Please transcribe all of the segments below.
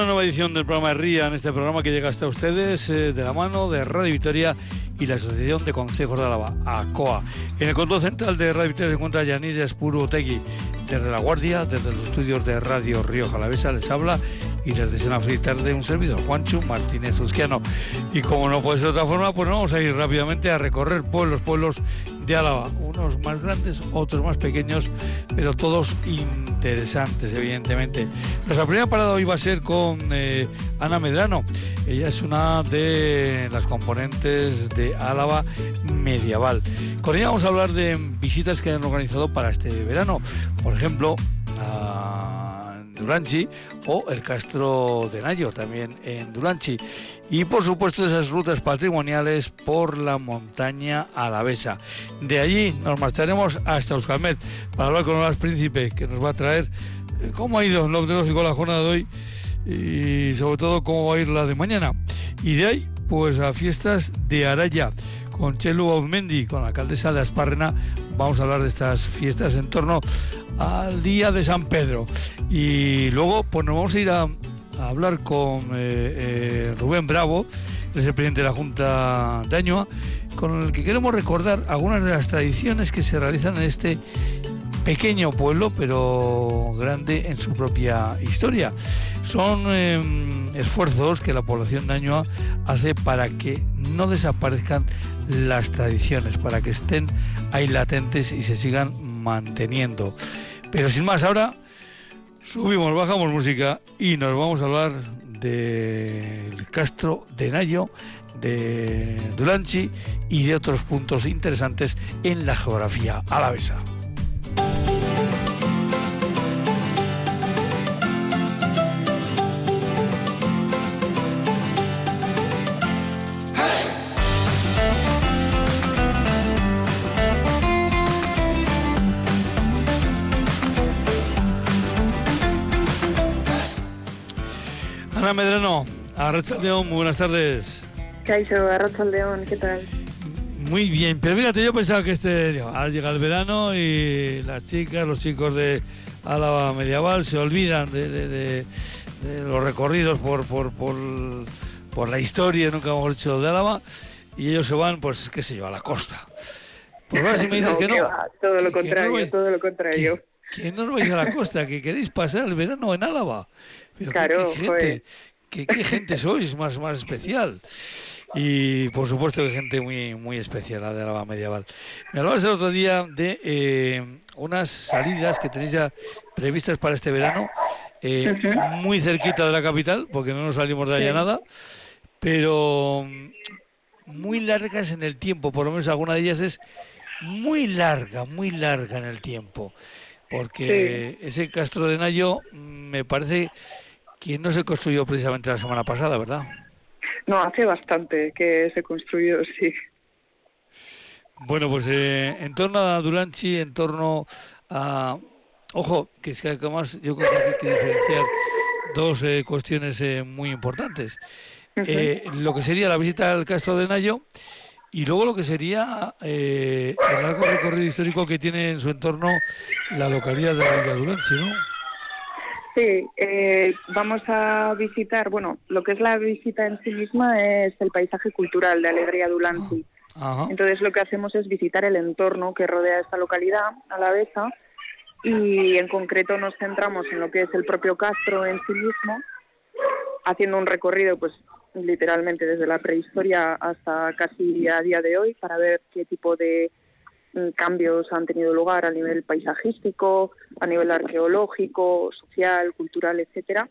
una nueva edición del programa RIA, en este programa que llega hasta ustedes eh, de la mano de Radio Victoria y la Asociación de Consejos de Álava, ACOA. En el control central de Radio Victoria se encuentra Yanira Espuro Otegui. Desde La Guardia, desde los estudios de Radio Río Jalavesa, les habla y les deseo una feliz tarde un servidor, Juancho Martínez Uzquiano. Y como no puede ser de otra forma, pues vamos a ir rápidamente a recorrer pueblos, pueblos de Álava, unos más grandes, otros más pequeños, pero todos interesantes, evidentemente. Nuestra primera parada hoy va a ser con eh, Ana Medrano. Ella es una de las componentes de Álava Medieval. Con ella vamos a hablar de visitas que han organizado para este verano. Por ejemplo, Duranchi o el Castro de Nayo, también en Duranchi. Y por supuesto esas rutas patrimoniales por la montaña alavesa. De allí nos marcharemos hasta Euskalmet para hablar con Olaz Príncipe, que nos va a traer eh, cómo ha ido lo tecnológico la jornada de hoy y sobre todo cómo va a ir la de mañana. Y de ahí, pues a fiestas de Araya con Chelu Auzmendi, con la alcaldesa de Asparrena, vamos a hablar de estas fiestas en torno al Día de San Pedro. Y luego, pues nos vamos a ir a, hablar con eh, eh, Rubén Bravo, que es el presidente de la Junta de Añoa, con el que queremos recordar algunas de las tradiciones que se realizan en este pequeño pueblo, pero grande en su propia historia. Son em, esfuerzos que la población de hace para que no desaparezcan las tradiciones, para que estén ahí latentes y se sigan manteniendo. Pero sin más, ahora subimos, bajamos música y nos vamos a hablar del Castro de Nayo, de Dulanchi y de otros puntos interesantes en la geografía alavesa. Medrano, Arrachaldeón, muy buenas tardes. Caixo, Arrachaldeón, ¿qué tal? Muy bien, pero fíjate, yo pensaba que este, ahora llega el verano y las chicas, los chicos de Álava Medieval se olvidan de, los recorridos por, por, por, la historia, nunca hemos hecho de Álava, y ellos se van, pues, qué sé yo, a la costa. Pues ahora si me dices que no. todo lo contrario, todo lo contrario. Que, no os vais a la costa, que queréis pasar el verano en Álava claro, qué, gente, qué, gente sois más, más especial. Y por supuesto que gente muy muy especial, la de Álava Medieval. Me hablabas el otro día de eh, unas salidas que tenéis ya previstas para este verano, eh, muy cerquita de la capital, porque no nos salimos de allá nada, pero muy largas en el tiempo, por lo menos alguna de ellas es muy larga, muy larga en el tiempo, porque ese Castro de Nayo me parece que no se construyó precisamente la semana pasada, ¿verdad? No, hace bastante que se construyó, sí. Bueno, pues eh, en torno a Duranchi, en torno a... Ojo, que es que además yo creo que hay que diferenciar dos eh, cuestiones eh, muy importantes. lo que sería la visita al Castro de Nayo y luego lo que sería el largo recorrido histórico que tiene en su entorno la localidad de la Duranchi, ¿no? Sí, eh, vamos a visitar, bueno, lo que es la visita en sí misma es el paisaje cultural de Alegría Dulanci. Entonces lo que hacemos es visitar el entorno que rodea esta localidad alavesa y en concreto nos centramos en lo que es el propio Castro en sí mismo, haciendo un recorrido pues literalmente desde la prehistoria hasta casi a día de hoy para ver qué tipo de cambios han tenido lugar a nivel paisajístico, a nivel arqueológico, social, cultural, etcétera.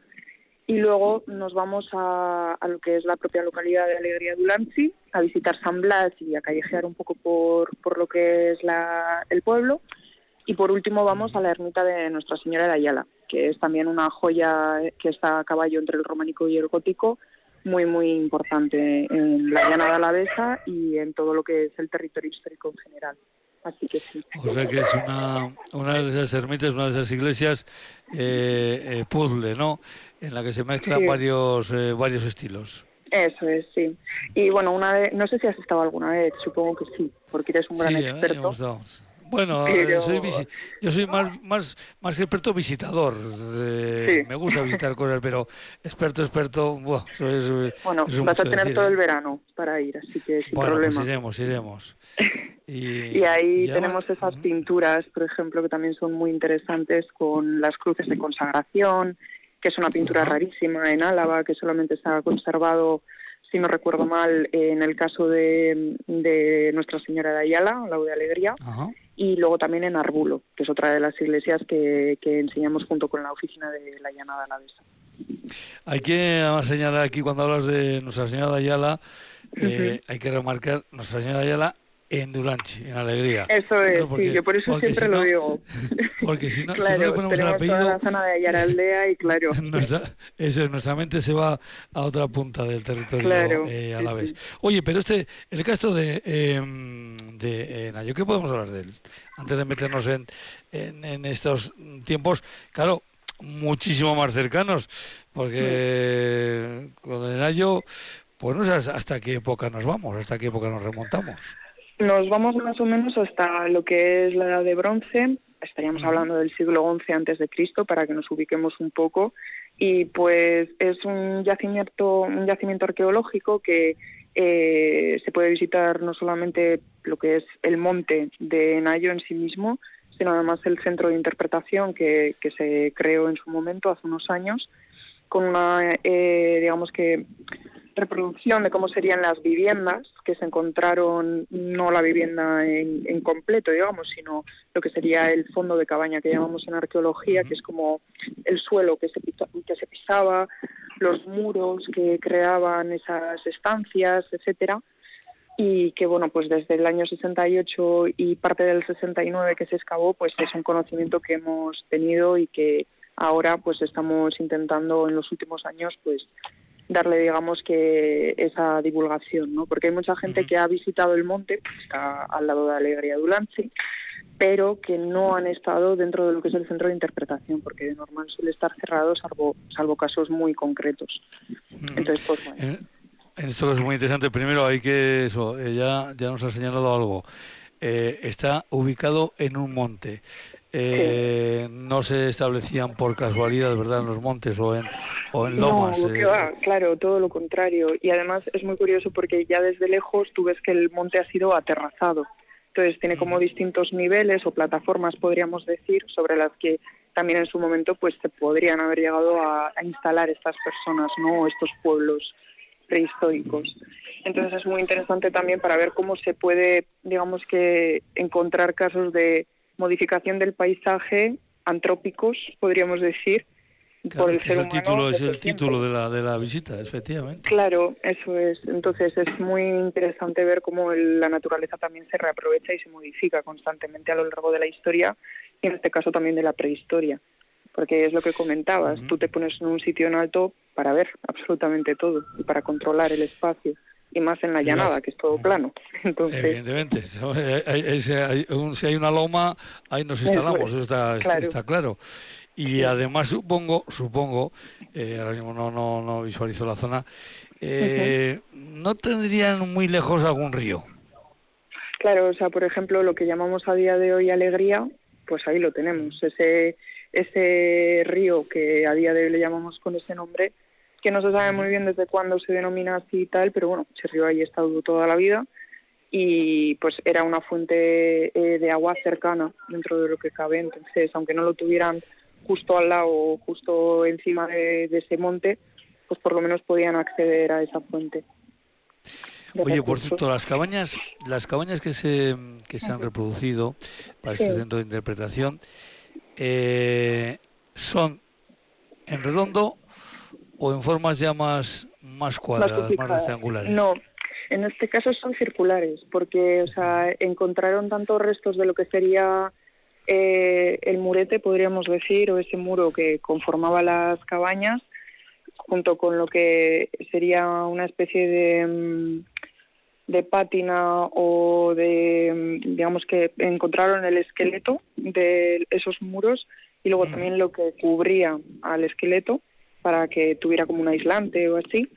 Y luego nos vamos a, lo que es la propia localidad de Alegría Dulanci, a visitar San Blas y a callejear un poco por, por lo que es la, el pueblo. Y por último vamos a la ermita de Nuestra Señora de Ayala, que es también una joya que está a caballo entre el románico y el gótico, muy, muy importante en la llanada alavesa y en todo lo que es el territorio histórico en general. Así que sí. O sea que es una, una de esas ermitas, una de esas iglesias eh, eh puzzle, ¿no? En la que se mezclan varios, eh, varios estilos. Eso es, sí. Y bueno, una no sé si has estado alguna vez, supongo que sí, porque eres un gran experto. Bueno, soy yo soy más, más, más experto visitador. Eh, me gusta visitar cosas, pero experto, experto, bueno, bueno vas a tener todo el ¿eh? verano para ir, así que sin bueno, pues problema. iremos, iremos. Y, ahí tenemos esas pinturas, por ejemplo, que también son muy interesantes con las cruces de consagración, que es una pintura rarísima en Álava, que solamente está conservado si no recuerdo mal, en el caso de, de Nuestra Señora de Ayala, la de Alegría, y luego también en Arbulo, que es otra de las iglesias que, que enseñamos junto con la oficina de la Llanada Alavesa. Hay que señalar aquí, cuando hablas de Nuestra Señora de Ayala, eh, hay que remarcar Nuestra Señora de Ayala en Dulanchi, en Alegría. Eso es, sí, yo por eso siempre lo digo. Porque si no, si no le ponemos el apellido... Toda la zona de Ayaraldea y claro... Nuestra, eso es, nuestra mente se va a otra punta del territorio eh, a la vez. Oye, pero este, el caso de, eh, de Nayo, ¿qué podemos hablar de él? Antes de meternos en, en, estos tiempos, claro, muchísimo más cercanos, porque con el Nayo, pues no sé hasta qué época nos vamos, hasta qué época nos remontamos. Nos vamos más o menos hasta lo que es la Edad de Bronce, estaríamos hablando del siglo XI antes de Cristo para que nos ubiquemos un poco. Y pues es un yacimiento un yacimiento arqueológico que eh, se puede visitar no solamente lo que es el monte de Nayo en sí mismo sino además el centro de interpretación que, que se creó en su momento hace unos años con una eh, digamos que reproducción de cómo serían las viviendas que se encontraron, no la vivienda en, completo, digamos, sino lo que sería el fondo de cabaña que llamamos en arqueología, que es como el suelo que se, que se pisaba, los muros que creaban esas estancias, etcétera. Y que bueno pues desde el año 68 y parte del 69 que se excavó pues es un conocimiento que hemos tenido y que ahora pues estamos intentando en los últimos años pues darle, digamos, que esa divulgación, ¿no? Porque hay mucha gente que ha visitado el monte, pues está al lado de Alegría Dulanci, pero que no han estado dentro de lo que es el centro de interpretación, porque de normal suele estar cerrado, salvo, salvo casos muy concretos. Entonces, pues bueno. En, esto es muy interesante. Primero hay que, eso, eh, ya, ya nos ha señalado algo. Eh, está ubicado en un monte eh, no se establecían por casualidad, ¿verdad?, en los montes o en, o en lomas. No, eh. claro, todo lo contrario. Y además es muy curioso porque ya desde lejos tú ves que el monte ha sido aterrazado. Entonces tiene como distintos niveles o plataformas, podríamos decir, sobre las que también en su momento pues se podrían haber llegado a, a instalar estas personas, ¿no?, estos pueblos prehistóricos. Entonces es muy interesante también para ver cómo se puede, digamos que, encontrar casos de modificación del paisaje antrópicos, podríamos decir, por el ser el Título, es el título de la, de la visita, efectivamente. Claro, eso es. Entonces es muy interesante ver cómo la naturaleza también se reaprovecha y se modifica constantemente a lo largo de la historia y en este caso también de la prehistoria. Porque es lo que comentabas, tú te pones en un sitio en alto para ver absolutamente todo y para controlar el espacio y más en la llanada, que es todo plano. Entonces... Evidentemente, si hay una loma, ahí nos instalamos, está, está claro. Y además supongo, supongo, eh, ahora mismo no, no, no visualizo la zona, eh, ¿no tendrían muy lejos algún río? Claro, o sea, por ejemplo, lo que llamamos a día de hoy alegría, pues ahí lo tenemos. Ese, ese río que a día de hoy le llamamos con ese nombre, que no se sabe muy bien desde cuándo se denomina así y tal, pero bueno, ese río ahí ha estado toda la vida y pues era una fuente eh, de agua cercana dentro de lo que cabe, entonces aunque no lo tuvieran justo al lado, justo encima de, ese monte, pues por lo menos podían acceder a esa fuente. Oye, por cierto, las cabañas, las cabañas que se que se han reproducido para este centro de interpretación eh, son en redondo o en formas ya más, más cuadradas, más, rectangulares? No, en este caso son circulares, porque o sea, encontraron tantos restos de lo que sería eh, el murete, podríamos decir, o ese muro que conformaba las cabañas, junto con lo que sería una especie de, mm, de pátina o de, digamos que encontraron el esqueleto de esos muros y luego también lo que cubría al esqueleto para que tuviera como un aislante o así.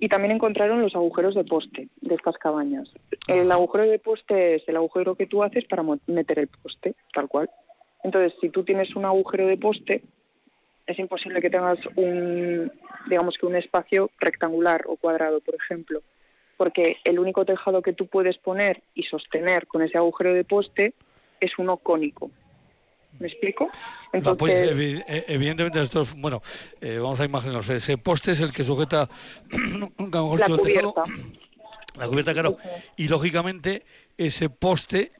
y también encontraron los agujeros de poste de estas cabañas. El agujero de poste es el agujero que tú haces para meter el poste, tal cual. Entonces, si tú tienes un agujero de poste, es imposible que tengas un, digamos que un espacio rectangular o cuadrado, por ejemplo, porque el único tejado que tú puedes poner y sostener con ese agujero de poste es uno cónico. ¿Me explico? Pues, Entonces, eh, evidentemente, bueno, eh, vamos a imaginarnos, ese poste es el que sujeta la cubierta. la cubierta, claro. Y lógicamente, ese poste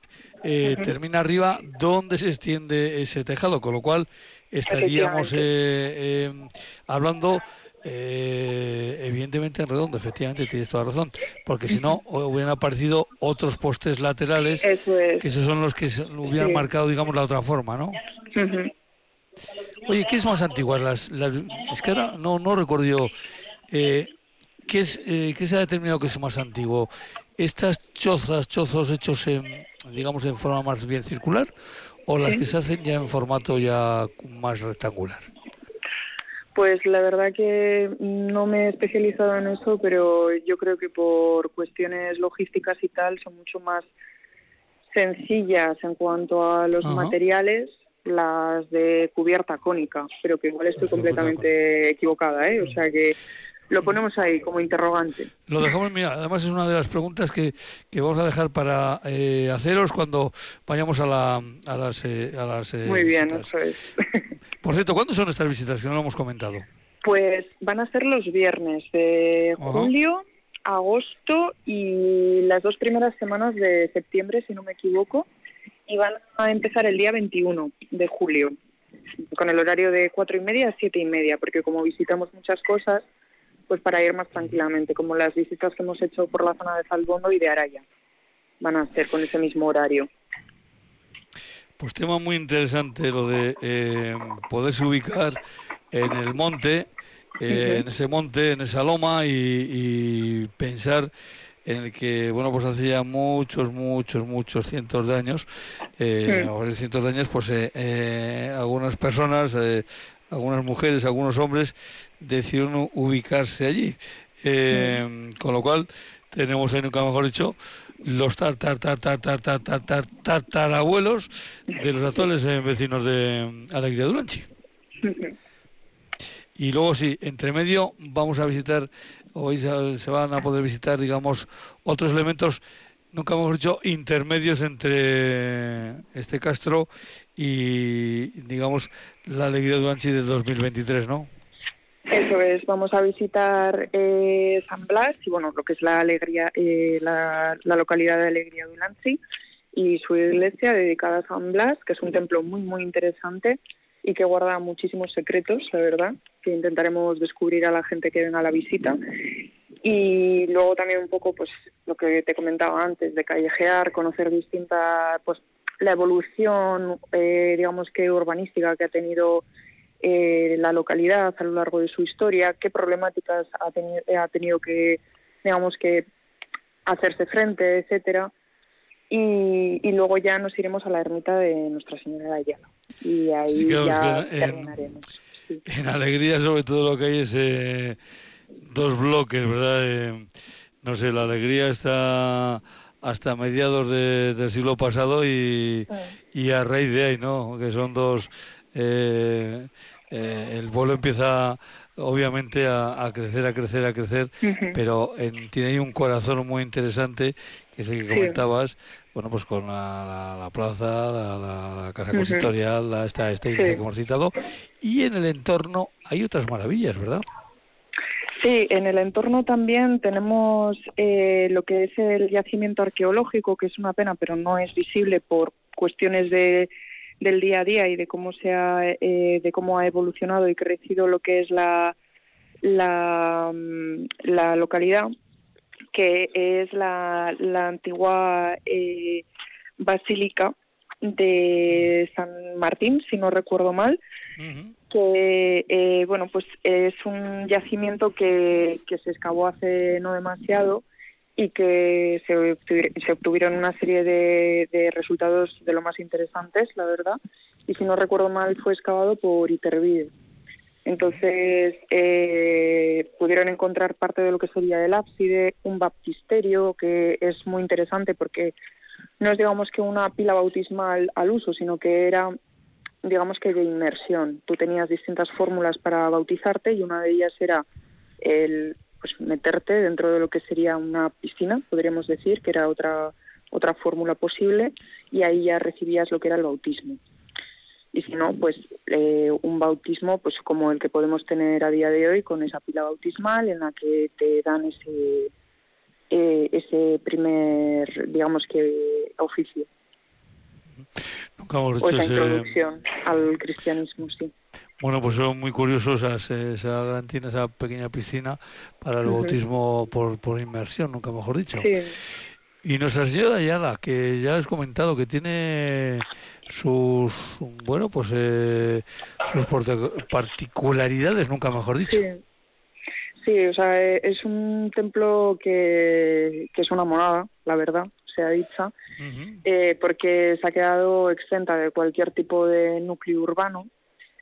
eh, termina arriba donde se extiende ese tejado, con lo cual estaríamos hablando eh, evidentemente en redondo, efectivamente, tienes toda razón, porque si no hubieran aparecido otros postes laterales, que esos son los que se hubieran marcado, digamos, la otra forma, ¿no? Oye, ¿qué es más antiguo? Las, es que ahora no, no recuerdo yo. Eh, ¿qué, es, eh, ¿Qué se ha determinado que es más antiguo? ¿Estas chozas, chozos hechos en, digamos, en forma más bien circular o las que se hacen ya en formato ya más rectangular? Pues la verdad que no me he especializado en eso, pero yo creo que por cuestiones logísticas y tal son mucho más sencillas en cuanto a los materiales las de cubierta cónica, pero que igual estoy completamente equivocada, ¿eh? O sea que lo ponemos ahí como interrogante. Lo dejamos, mira, además es una de las preguntas que, que vamos a dejar para eh, haceros cuando vayamos a, la, a las... Eh, a las eh, Muy bien, eso es. Por cierto, ¿cuándo son estas visitas que no lo hemos comentado? Pues van a ser los viernes de julio, agosto y las dos primeras semanas de septiembre, si no me equivoco, y van a empezar el día 21 de julio, con el horario de cuatro y media a siete y media, porque como visitamos muchas cosas, pues para ir más tranquilamente, como las visitas que hemos hecho por la zona de Salbondo y de Araya. Van a ser con ese mismo horario. Pues tema muy interesante lo de eh, poderse ubicar en el monte, eh, en ese monte, en esa loma y, pensar en el que, bueno, pues hacía muchos, muchos, muchos cientos de años, eh, cientos de años, pues eh, algunas personas, algunas mujeres, algunos hombres decidieron ubicarse allí. Eh, con lo cual, tenemos ahí, nunca mejor dicho, los tartar, tartar, tartar, tartar, tartarabuelos de los actuales eh, vecinos de Alegría Duranchi. Y luego sí, entre medio vamos a visitar, hoy se van a poder visitar, digamos, otros elementos, nunca hemos dicho, intermedios entre este Castro y, digamos, la Alegría Duranchi del 2023, ¿no? Eso es, vamos a visitar eh, San Blas y bueno, lo que es la alegría, eh, la, localidad de Alegría de y su iglesia dedicada a San Blas, que es un templo muy muy interesante y que guarda muchísimos secretos, la verdad, que intentaremos descubrir a la gente que venga a la visita. Y luego también un poco, pues, lo que te comentaba antes, de callejear, conocer distintas, pues, la evolución, eh, digamos que urbanística que ha tenido eh, la localidad a lo largo de su historia, qué problemáticas ha, tenido, ha tenido que, digamos que, hacerse frente, etcétera. Y, luego ya nos iremos a la ermita de Nuestra Señora de Y ahí ya terminaremos. En alegría, sobre todo, lo que hay es eh, dos bloques, ¿verdad? Eh, no sé, la alegría está hasta mediados del siglo pasado y, y a raíz de ahí, ¿no? Que son dos eh, eh, el vuelo empieza obviamente a, crecer, a crecer, a crecer, pero tiene ahí un corazón muy interesante, que es el que comentabas, bueno, pues con la, plaza, la, casa consistorial, la, esta, esta iglesia que hemos citado, y en el entorno hay otras maravillas, ¿verdad? Sí, en el entorno también tenemos eh, lo que es el yacimiento arqueológico, que es una pena, pero no es visible por cuestiones de del día a día y de cómo se ha, eh, de cómo ha evolucionado y crecido lo que es la, la, mm, la localidad, que es la, la antigua eh, basílica de San Martín, si no recuerdo mal, que eh, bueno pues es un yacimiento que, que se excavó hace no demasiado y que se, obtuvieron una serie de, resultados de lo más interesantes, la verdad. Y si no recuerdo mal, fue excavado por Itervide. Entonces eh, pudieron encontrar parte de lo que sería el ábside, un baptisterio que es muy interesante porque no es digamos que una pila bautismal al uso, sino que era digamos que de inmersión. Tú tenías distintas fórmulas para bautizarte y una de ellas era el pues meterte dentro de lo que sería una piscina, podríamos decir, que era otra otra fórmula posible y ahí ya recibías lo que era el bautismo y si no, pues eh, un bautismo pues como el que podemos tener a día de hoy con esa pila bautismal en la que te dan ese eh, ese primer, digamos que, oficio. Nunca hemos o esa introducción al cristianismo, sí. Bueno, pues son muy curiosos esa, gran tiene esa pequeña piscina para el bautismo por, por inmersión, nunca mejor dicho. Sí. Y Nuestra Señora Ayala, que ya has comentado que tiene sus, bueno, pues eh, sus particularidades, nunca mejor dicho. Sí. o sea, eh, es un templo que, que es una monada, la verdad, sea dicha, eh, porque se ha quedado exenta de cualquier tipo de núcleo urbano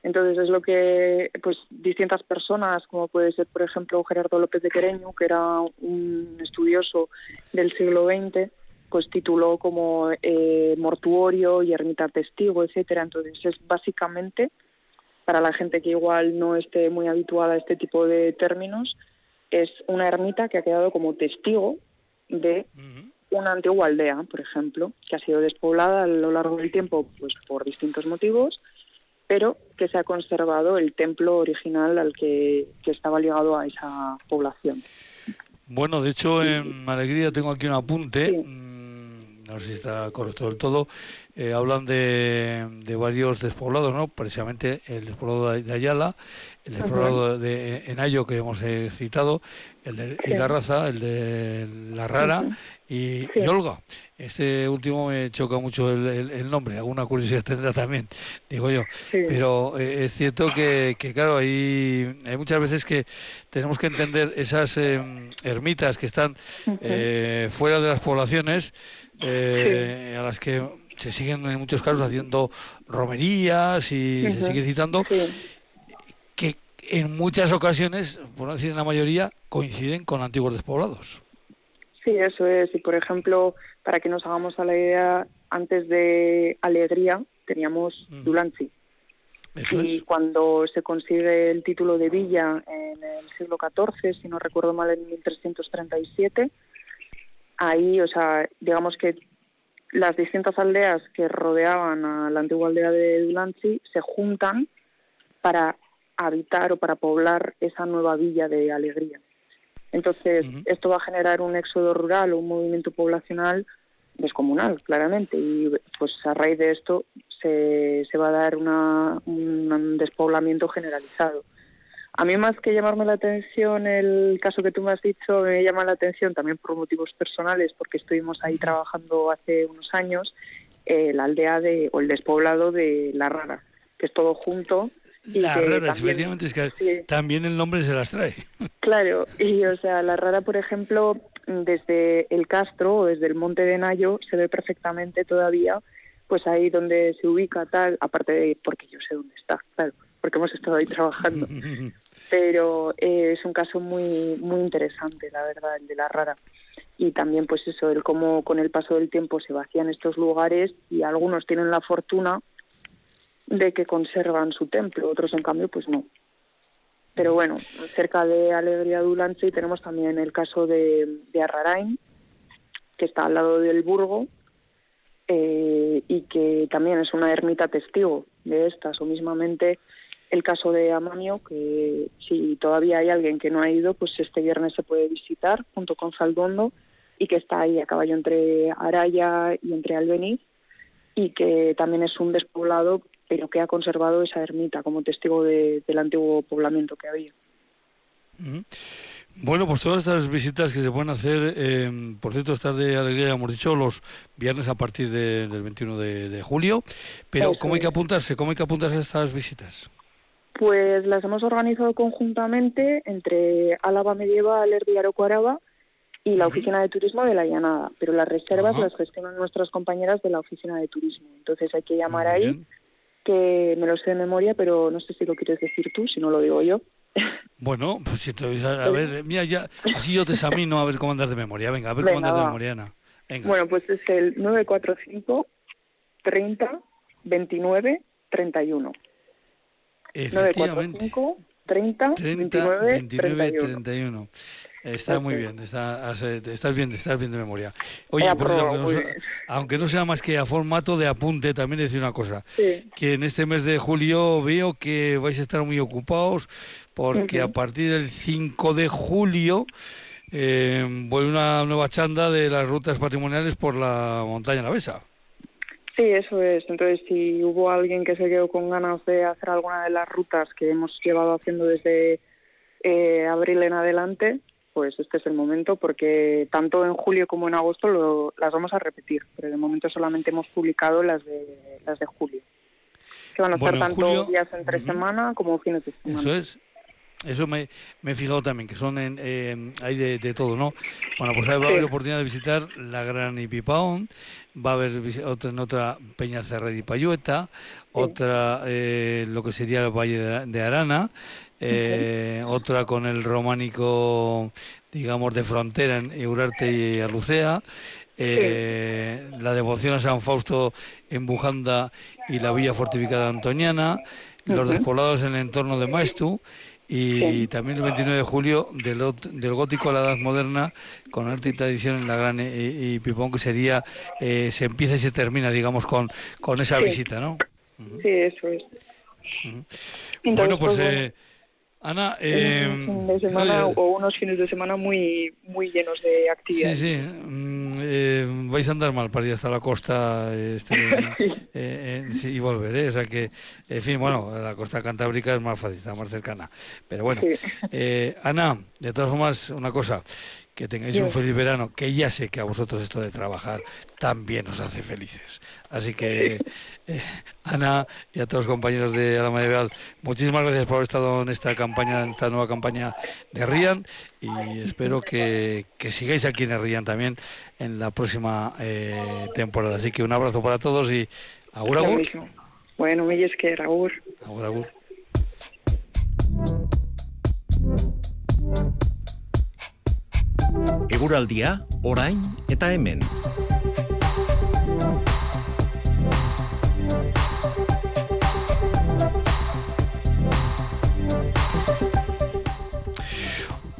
entonces es lo que pues distintas personas, como puede ser por ejemplo Gerardo López de Quereño, que era un estudioso del siglo XX, pues tituló como eh, mortuorio y ermita testigo, etcétera. Entonces es básicamente para la gente que igual no esté muy habituada a este tipo de términos, es una ermita que ha quedado como testigo de una antigua aldea, por ejemplo, que ha sido despoblada a lo largo del tiempo pues por distintos motivos pero que se ha conservado el templo original al que, estaba ligado a esa población. Bueno, de hecho, en Alegría tengo aquí un apunte. Mm, no sé si está correcto del todo, eh, hablan de, de, varios despoblados, ¿no? Precisamente el despoblado de Ayala, el despoblado de Enayo que hemos eh, citado, el de la raza, el de La Rara y, Olga. Este último me choca mucho el, nombre, alguna curiosidad tendrá también, digo yo. Pero eh, es cierto que, claro, hay, hay muchas veces que tenemos que entender esas em, ermitas que están fuera de las poblaciones, a las que se siguen en muchos casos haciendo romerías y se sigue citando, que en muchas ocasiones, por no decir en la mayoría, coinciden con antiguos despoblados. Sí, eso es. Y por ejemplo, para que nos hagamos a la idea, antes de Alegría teníamos mm. Dulanchi. y cuando se consigue el título de villa en el siglo XIV, si no recuerdo mal, en 1337, ahí, o sea, digamos que las distintas aldeas que rodeaban a la antigua aldea de Dulanchi se juntan para habitar o para poblar esa nueva villa de Alegría. Entonces, esto va a generar un éxodo rural o un movimiento poblacional descomunal, claramente, y pues a raíz de esto se, se va a dar una, un despoblamiento generalizado. A mí más que llamarme la atención el caso que tú me has dicho, me llama la atención también por motivos personales, porque estuvimos ahí trabajando hace unos años, eh, la aldea de, o el despoblado de La Rara, que es todo junto la rara, efectivamente, es que también el nombre se las trae. Claro, y o sea, la rara, por ejemplo, desde el Castro o desde el Monte de Nayo se ve perfectamente todavía, pues ahí donde se ubica tal, aparte de porque yo sé dónde está, claro, porque hemos estado ahí trabajando. Pero eh, es un caso muy muy interesante, la verdad, el de la rara. Y también, pues eso, el cómo con el paso del tiempo se vacían estos lugares y algunos tienen la fortuna de que conservan su templo, otros en cambio pues no. Pero bueno, cerca de Alegría Dulanche tenemos también el caso de, de Arrarain, que está al lado del Burgo, eh, y que también es una ermita testigo de estas, o mismamente el caso de Amanio, que si todavía hay alguien que no ha ido, pues este viernes se puede visitar junto con Saldondo y que está ahí a caballo entre Araya y entre Albeniz y que también es un despoblado pero que ha conservado esa ermita como testigo del antiguo poblamiento que había. Bueno, pues todas estas visitas que se pueden hacer, eh, por cierto, estas de alegría, hemos dicho, los viernes a partir del 21 de, julio, pero ¿cómo hay que apuntarse? ¿Cómo hay que apuntarse a estas visitas? Pues las hemos organizado conjuntamente entre Álava Medieval, Herbiaro Araba y la Oficina de Turismo de la Llanada, pero las reservas las gestionan nuestras compañeras de la Oficina de Turismo. Entonces hay que llamar ahí que me lo sé de memoria, pero no sé si lo quieres decir tú, si no lo digo yo. Bueno, pues si te a, a ver, mira, ya, así yo te examino a ver cómo andas de memoria. Venga, a ver cómo andas de memoria, Ana. Venga. Bueno, pues es el 945 30 29 31. Efectivamente. 945 30, 29, 29 31. Está muy bien, está, estás bien, estás bien de memoria. Oye, aunque, no sea, más que a formato de apunte, también decir una cosa, que en este mes de julio veo que vais a estar muy ocupados porque a partir del 5 de julio eh, vuelve una nueva chanda de las rutas patrimoniales por la montaña La Besa. Sí, eso es. Entonces, si hubo alguien que se quedó con ganas de hacer alguna de las rutas que hemos llevado haciendo desde eh, abril en adelante, pues este es el momento porque tanto en julio como en agosto lo, las vamos a repetir, pero de momento solamente hemos publicado las de las de julio, que van a estar tanto días entre semana como fines de semana. Eso es. Eso me, me, he fijado también, que son en, eh, hay de, todo, ¿no? Bueno, pues va a haber oportunidad de visitar la Gran Ipipaón, va a haber otra en otra Peña Cerreda y Payueta, otra eh, lo que sería el Valle de, Arana, eh, otra con el románico, digamos, de frontera en Eurarte y Alucea, la devoción a San Fausto en Bujanda y la villa fortificada antoniana, los despoblados en el entorno de Maestu, y también el 29 de julio del, del gótico a la edad moderna con arte y tradición en la gran y, Pipón que sería eh, se empieza y se termina digamos con con esa visita no sí eso es. Bueno pues, pues eh, Ana, eh, semana o unos fines de semana muy muy llenos de actividades. Sí, sí. Eh, vais a andar mal para ir hasta la costa este, eh, y volver, ¿eh? O sea que, en fin, bueno, la costa cantábrica es más fácil, está más cercana. Pero bueno, Ana, de todas formas, una cosa que tengáis un feliz verano, que ya sé que a vosotros esto de trabajar también os hace felices. Así que, eh, Ana y a todos los compañeros de Alama de muchísimas gracias por haber estado en esta campaña, en esta nueva campaña de Rian y espero que, sigáis aquí en Rian también en la próxima eh, temporada. Así que un abrazo para todos y agur agur. Bueno, me que agur. Agur agur. Eguraldia, orain eta hemen.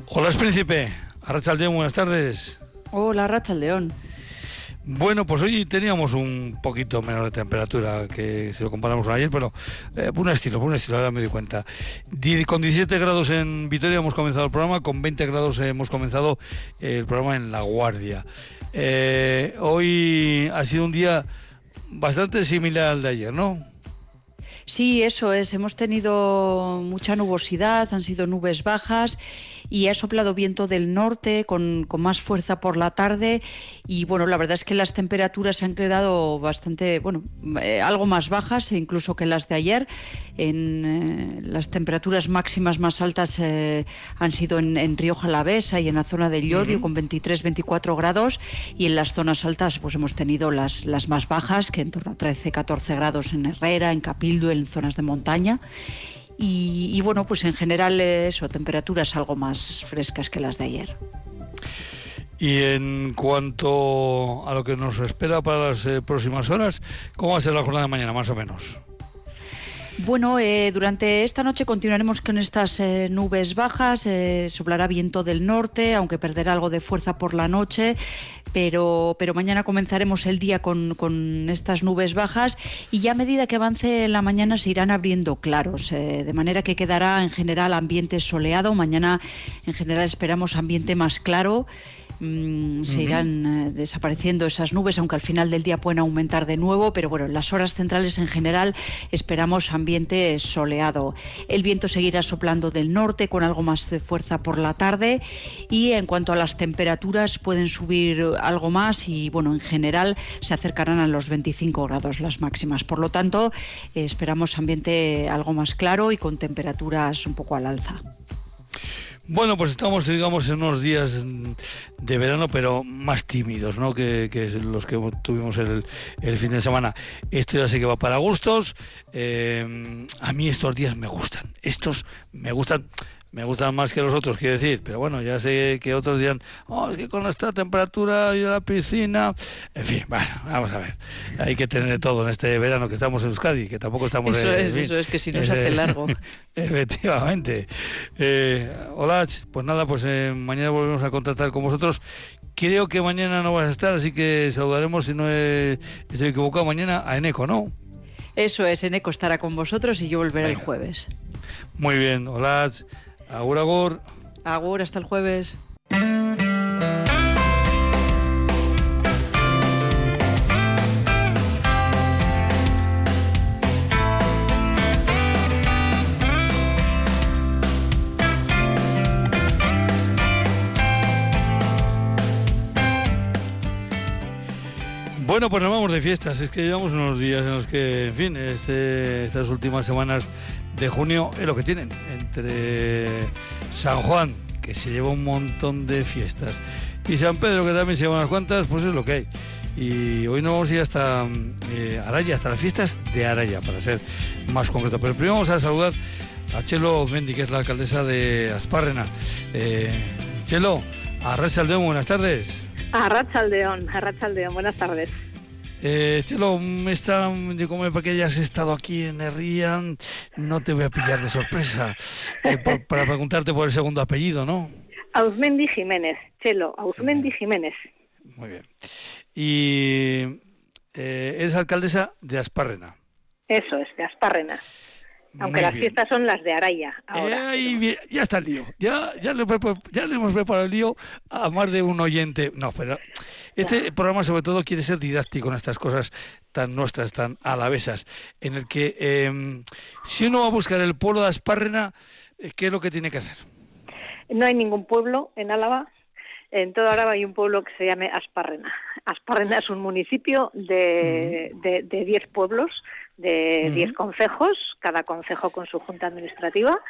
Hola, príncipe. Arrachaldeón, buenas tardes. Hola, Arrachaldeón. Bueno, pues hoy teníamos un poquito menor de temperatura que si lo comparamos con ayer, pero eh, un estilo, por un estilo, ahora me doy cuenta. con 17 grados en Vitoria hemos comenzado el programa, con 20 grados hemos comenzado el programa en La Guardia. Eh, hoy ha sido un día bastante similar al de ayer, ¿no? Sí, eso es. Hemos tenido mucha nubosidad, han sido nubes bajas y ha soplado viento del norte con, más fuerza por la tarde. Y bueno, la verdad es que las temperaturas se han quedado bastante, bueno, eh, algo más bajas incluso que las de ayer. En, eh, las temperaturas máximas más altas eh, han sido en, en, Río Jalavesa y en la zona del Llodio con 23-24 grados. Y en las zonas altas pues hemos tenido las, las más bajas que en torno a 13-14 grados en Herrera, en Capildo, en zonas de montaña y, bueno, pues en general eso, temperaturas algo más frescas que las de ayer. Y en cuanto a lo que nos espera para las eh, próximas horas, ¿cómo va a ser la jornada de mañana, más o menos? Bueno, eh, durante esta noche continuaremos con estas eh, nubes bajas, eh, soplará viento del norte, aunque perderá algo de fuerza por la noche, pero, pero mañana comenzaremos el día con, con, estas nubes bajas y ya a medida que avance la mañana se irán abriendo claros, de manera que quedará en general ambiente soleado, mañana en general esperamos ambiente más claro. Mm, se irán eh, desapareciendo esas nubes, aunque al final del día pueden aumentar de nuevo, pero bueno, en las horas centrales en general esperamos ambiente soleado. El viento seguirá soplando del norte con algo más de fuerza por la tarde y en cuanto a las temperaturas pueden subir algo más y bueno, en general se acercarán a los 25 grados las máximas. Por lo tanto, esperamos ambiente algo más claro y con temperaturas un poco al alza. Bueno, pues estamos, digamos, en unos días de verano, pero más tímidos, ¿no? Que, los que tuvimos el, fin de semana. Esto ya sé que va para gustos. Eh, a mí estos días me gustan. Estos me gustan me gustan más que los otros, quiero decir, pero bueno, ya sé que otros dirán, oh, es que con esta temperatura y la piscina, en fin, bueno, vamos a ver, hay que tener todo en este verano que estamos en Euskadi, que tampoco estamos... Eso es, eso es, que si no se hace largo. Efectivamente. Eh, hola, pues nada, pues eh, mañana volvemos a contactar con vosotros. Creo que mañana no vas a estar, así que saludaremos, si no estoy equivocado, mañana a Eneco, ¿no? Eso es, Eneco estará con vosotros y yo volveré el jueves. Muy bien, hola. Agur, agur. Agur, hasta el jueves. Bueno, pues nos vamos de fiestas. Es que llevamos unos días en los que, en fin, este, estas últimas semanas de junio es lo que tienen. Entre San Juan, que se lleva un montón de fiestas, y San Pedro, que también se lleva unas cuantas, pues es lo que hay. Y hoy nos vamos a ir hasta eh, Araya, hasta las fiestas de Araya, para ser más concreto. Pero primero vamos a saludar a Chelo Ozmendi, que es la alcaldesa de Aspárrena. Eh, Chelo, Arrachaldeón, buenas tardes. Arrachaldeón, Arrachaldeón, buenas tardes. Eh, Chelo, me está, como para que hayas estado aquí en Herrían, no te voy a pillar de sorpresa eh, para preguntarte por el segundo apellido, ¿no? Ausmendi Jiménez, Chelo, Ausmendi Jiménez. Muy bien. Y eh, eres alcaldesa de Aspárrena. Eso es, de Aspárrena. Aunque las fiestas son las de Araya. Eh, ya está el lío. Ya, ya, le, ya le hemos preparado el lío a más de un oyente. No, pero este programa sobre todo quiere ser didáctico en estas cosas tan nuestras, tan alavesas, en el que em, si uno va a buscar el pueblo de Aspárrena, eh, ¿qué es lo que tiene que hacer? No hay ningún pueblo en Álava. En toda Álava hay un pueblo que se llama Aspárrena. Aspárrena es un municipio de 10 pueblos de 10 concejos, cada concejo con su junta administrativa,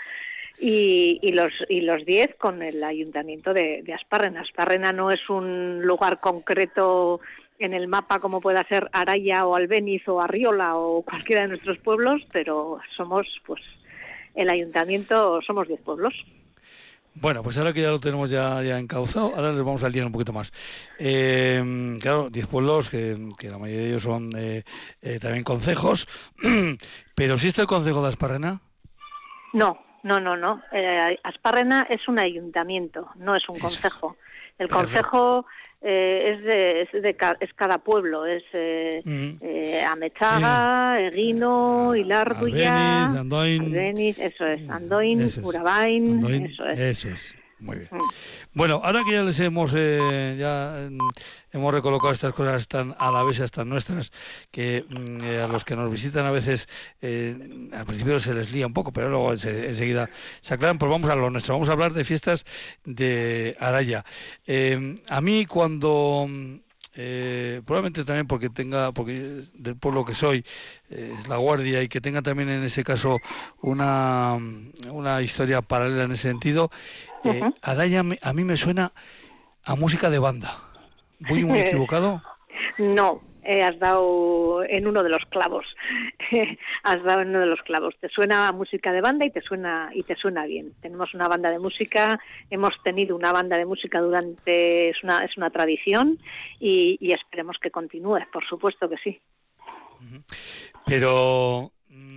y, y los y los 10 con el ayuntamiento de, de Asparrena. Asparrena no es un lugar concreto en el mapa como pueda ser Araya o Albeniz o Arriola o cualquiera de nuestros pueblos, pero somos pues el ayuntamiento, somos 10 pueblos. Bueno, pues ahora que ya lo tenemos ya, ya encauzado, ahora les vamos a liar un poquito más. Eh, claro, 10 pueblos, que, la mayoría de ellos son eh, eh, también concejos, pero ¿existe el concejo de Asparrena? No, no, no, no. Asparrena es un ayuntamiento, no es un concejo. El concejo eh, es, de, es, de, es cada pueblo, es eh, mm. eh Amechaga, Eguino, Hilarduya, Andoin, eso es, Andoin, Urabain, eso es. Eso es. Muy bien. Mm. Bueno, ahora que ya les hemos eh, ya mm, hemos recolocado estas cosas tan a la vez tan nuestras que mm, eh, a los que nos visitan a veces eh, al principio se les lía un poco, pero luego enseguida se aclaran. Pues vamos a lo nuestro. Vamos a hablar de fiestas de Araya. a mí cuando probablemente también porque tenga, porque del pueblo que soy, es la guardia y que tenga también en ese caso una, una historia paralela en ese sentido, eh, Araya a mí me suena a música de banda. ¿Voy muy equivocado? no, eh, has dado en uno de los clavos. has dado en uno de los clavos. Te suena música de banda y te suena y te suena bien. Tenemos una banda de música, hemos tenido una banda de música durante es una es una tradición y esperemos que continúe. Por supuesto que sí. Pero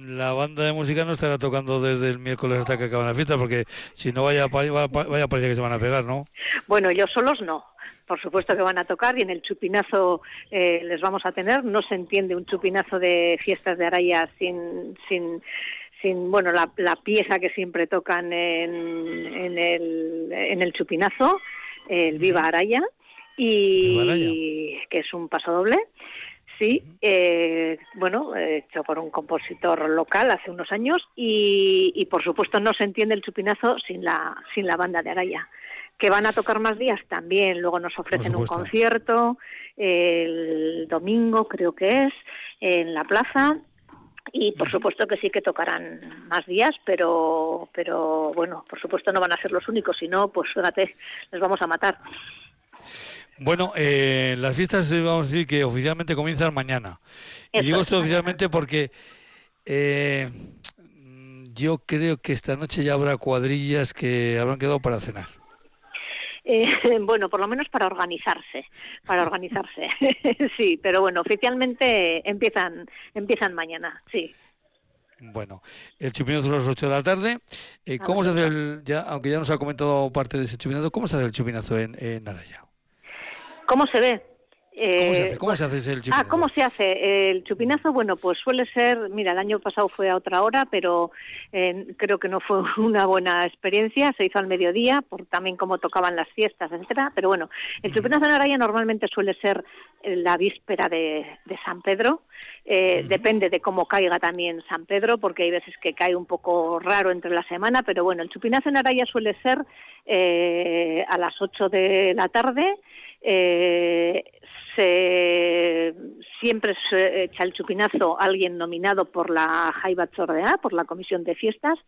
la banda de música no estará tocando desde el miércoles hasta que acaban la fiesta, porque si no vaya, vaya, vaya parecer que se van a pegar, ¿no? Bueno, ellos solos no. Por supuesto que van a tocar y en el chupinazo eh, les vamos a tener. No se entiende un chupinazo de fiestas de Araya sin, sin, sin bueno, la, la pieza que siempre tocan en, en, el, en el chupinazo, el Viva Araya, y que es un paso doble. Sí, eh, bueno, hecho por un compositor local hace unos años y, por supuesto no se entiende el chupinazo sin la, sin la banda de Araya. Que van a tocar más días también, luego nos ofrecen un concierto el domingo creo que es, en la plaza y por supuesto que sí que tocarán más días, pero, pero bueno, por supuesto no van a ser los únicos, si no, pues fíjate, les vamos a matar. Bueno, eh, las fiestas vamos a decir que oficialmente comienzan mañana. y digo esto oficialmente porque eh, yo creo que esta noche ya habrá cuadrillas que habrán quedado para cenar. Eh, bueno, por lo menos para organizarse, para organizarse, sí, pero bueno, oficialmente empiezan, empiezan mañana, sí. Bueno, el chupinazo a las 8 de la tarde. Eh, ¿Cómo se hace el, ya, aunque ya nos ha comentado parte de ese chupinazo, cómo se hace el chupinazo en, en Araya? ¿Cómo se ve? ¿Cómo, se hace? el chupinazo? Ah, ¿cómo se hace? El chupinazo, bueno, pues suele ser, mira, el año pasado fue a otra hora, pero eh, creo que no fue una buena experiencia, se hizo al mediodía, por también cómo tocaban las fiestas, etcétera, pero bueno, el chupinazo en Araya normalmente suele ser la víspera de, San Pedro, eh, depende de cómo caiga también San Pedro, porque hay veces que cae un poco raro entre la semana, pero bueno, el chupinazo en Araya suele ser eh, a las 8 de la tarde, eh, se, siempre se echa el chupinazo a alguien nominado por la Jaiba Chordea, por la Comisión de Fiestas.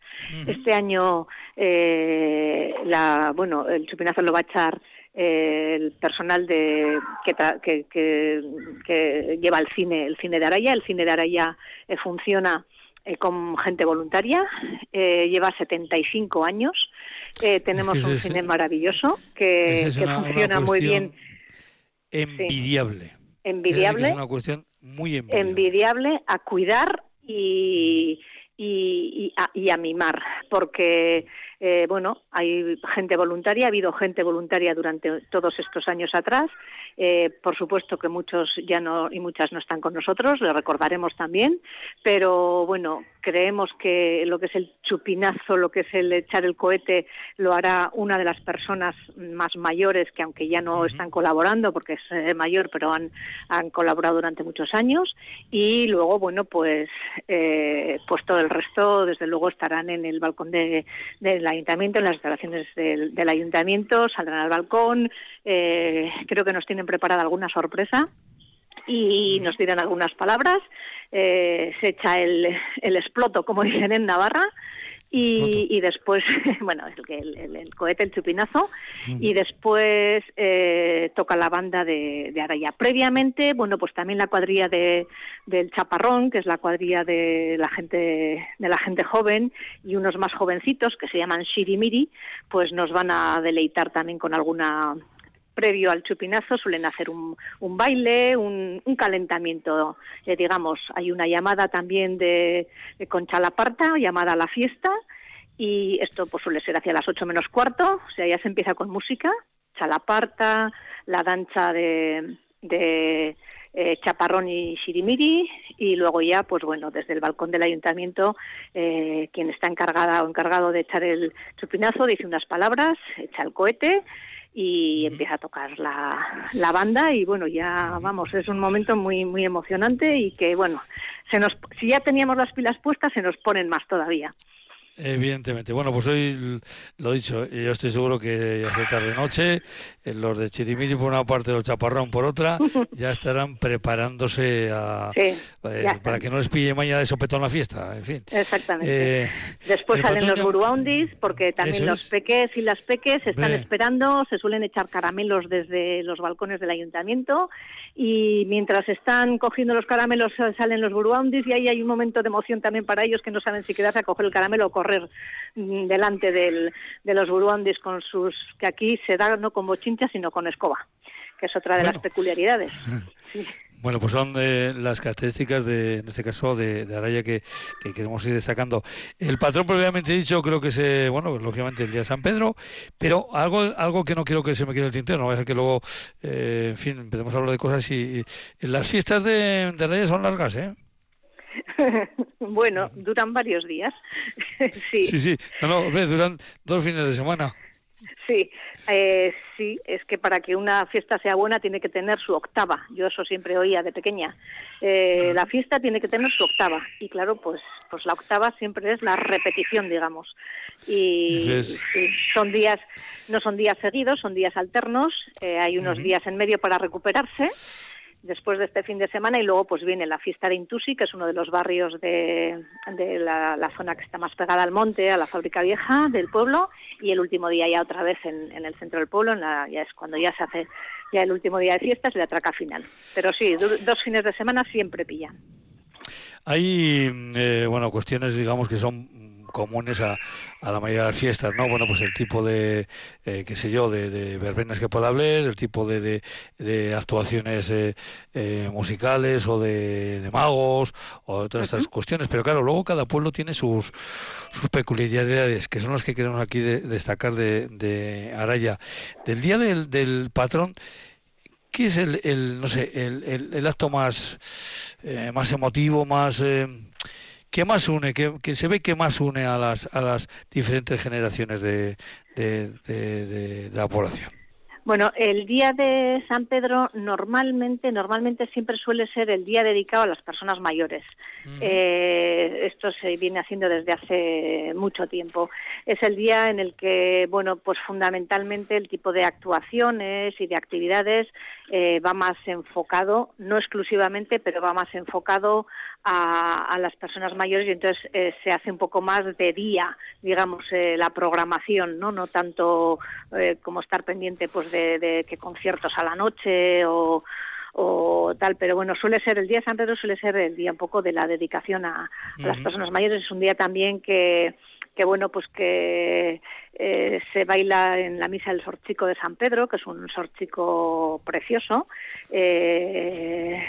Este año, eh, la, bueno, el chupinazo lo va a echar eh, el personal de, que, que, lleva el cine, el cine de Araya. El cine de Araya eh, con gente voluntaria, lleva 75 años. tenemos un cine maravilloso que, funciona muy bien envidiable. Envidiable. Es una cuestión muy envidiable. Envidiable a cuidar y, y, a, y a mimar, porque eh, bueno, hay gente voluntaria, ha habido gente voluntaria durante todos estos años atrás. Eh, por supuesto que muchos ya no y muchas no están con nosotros, lo recordaremos también, pero bueno, creemos que lo que es el chupinazo, lo que es el echar el cohete, lo hará una de las personas más mayores que aunque ya no están colaborando porque es eh, mayor, pero han, han colaborado durante muchos años. Y luego bueno pues pues todo el resto desde luego estarán en el balcón de, de la ayuntamiento, en las instalaciones del, ayuntamiento, saldrán al balcón, eh, creo que nos tienen preparada alguna sorpresa y nos dirán algunas palabras, eh, se echa el, el exploto, como dicen en Navarra, y, después, bueno, el, el, cohete, el chupinazo, y después eh, toca la banda de, de, Araya. Previamente, bueno, pues también la cuadrilla de, del Chaparrón, que es la cuadrilla de la gente de la gente joven, y unos más jovencitos que se llaman Shirimiri, pues nos van a deleitar también con alguna previo al chupinazo suelen hacer un, un baile, un, un calentamiento, eh, digamos, hay una llamada también de, de Concha Laparta, llamada a la fiesta, y esto pues suele ser hacia las ocho menos cuarto, o sea, ya se empieza con música, chalaparta, la danza de, de eh, chaparrón y shirimiri y luego ya pues bueno desde el balcón del ayuntamiento eh, quien está encargada o encargado de echar el chupinazo dice unas palabras echa el cohete y empieza a tocar la, la banda y bueno ya vamos es un momento muy muy emocionante y que bueno se nos si ya teníamos las pilas puestas se nos ponen más todavía Evidentemente. Bueno, pues hoy lo dicho, yo estoy seguro que hace tarde noche, eh, los de Chirimiri por una parte, los Chaparrón por otra, ya estarán preparándose a, eh, para que no les pille mañana de sopetón la fiesta, en fin. Exactamente. Eh, Después salen los buruaundis, porque también los peques y las peques están esperando, se suelen echar caramelos desde los balcones del ayuntamiento y mientras están cogiendo los caramelos salen los buruandis y ahí hay un momento de emoción también para ellos que no saben si quedarse a coger el caramelo o correr mm, delante del, de los buruandis con sus que aquí se da no con bochincha sino con escoba que es otra de las peculiaridades Bueno, pues son eh, las características de, en este caso, de, Araya que, queremos ir destacando. El patrón, previamente dicho, creo que es, bueno, lógicamente el día de San Pedro, pero algo algo que no quiero que se me quede el tintero, no va a ser que luego, eh, en fin, empecemos a hablar de cosas y, las fiestas de, de Araya son largas, ¿eh? bueno, duran varios días. sí. Sí, sí. No, no, duran dos fines de semana. Sí, eh, sí, es que para que una fiesta sea buena tiene que tener su octava. Yo eso siempre oía de pequeña. Eh, la fiesta tiene que tener su octava y claro, pues, pues la octava siempre es la repetición, digamos. Y, son días, no son días seguidos, son días alternos. Eh, hay unos días en medio para recuperarse después de este fin de semana y luego pues viene la fiesta de Intusi, que es uno de los barrios de, la, zona que está más pegada al monte, a la fábrica vieja del pueblo y el último día ya otra vez en, el centro del pueblo, ya es cuando ya se hace ya el último día de fiestas y la atraca final. Pero sí, dos fines de semana siempre pillan. Hay, eh, bueno, cuestiones, digamos, que son comunes a, a, la mayoría de las fiestas, ¿no? Bueno, pues el tipo de, eh, qué sé yo, de, verbenas que pueda haber, el tipo de, de, actuaciones eh, eh, musicales o de, magos o todas estas cuestiones. Pero claro, luego cada pueblo tiene sus, sus peculiaridades, que son las que queremos aquí destacar de, Araya. Del día del, del patrón, ¿qué es el, el no sé, el, el, el acto más, más emotivo, más ¿Qué más une? ¿Qué, se ve que más une a las, a las diferentes generaciones de, de la población? Bueno, el día de San Pedro normalmente, normalmente siempre suele ser el día dedicado a las personas mayores. Eh, esto se viene haciendo desde hace mucho tiempo. Es el día en el que, bueno, pues fundamentalmente el tipo de actuaciones y de actividades eh, va más enfocado, no exclusivamente, pero va más enfocado a, las personas mayores y entonces eh, se hace un poco más de día, digamos, la programación, no, no tanto como estar pendiente, pues de, que conciertos a la noche o, tal, pero bueno, suele ser el día de San Pedro, suele ser el día un poco de la dedicación a, las personas mayores, es un día también que, que bueno, pues que eh, se baila en la misa del sorchico de San Pedro, que es un sorchico precioso. Eh,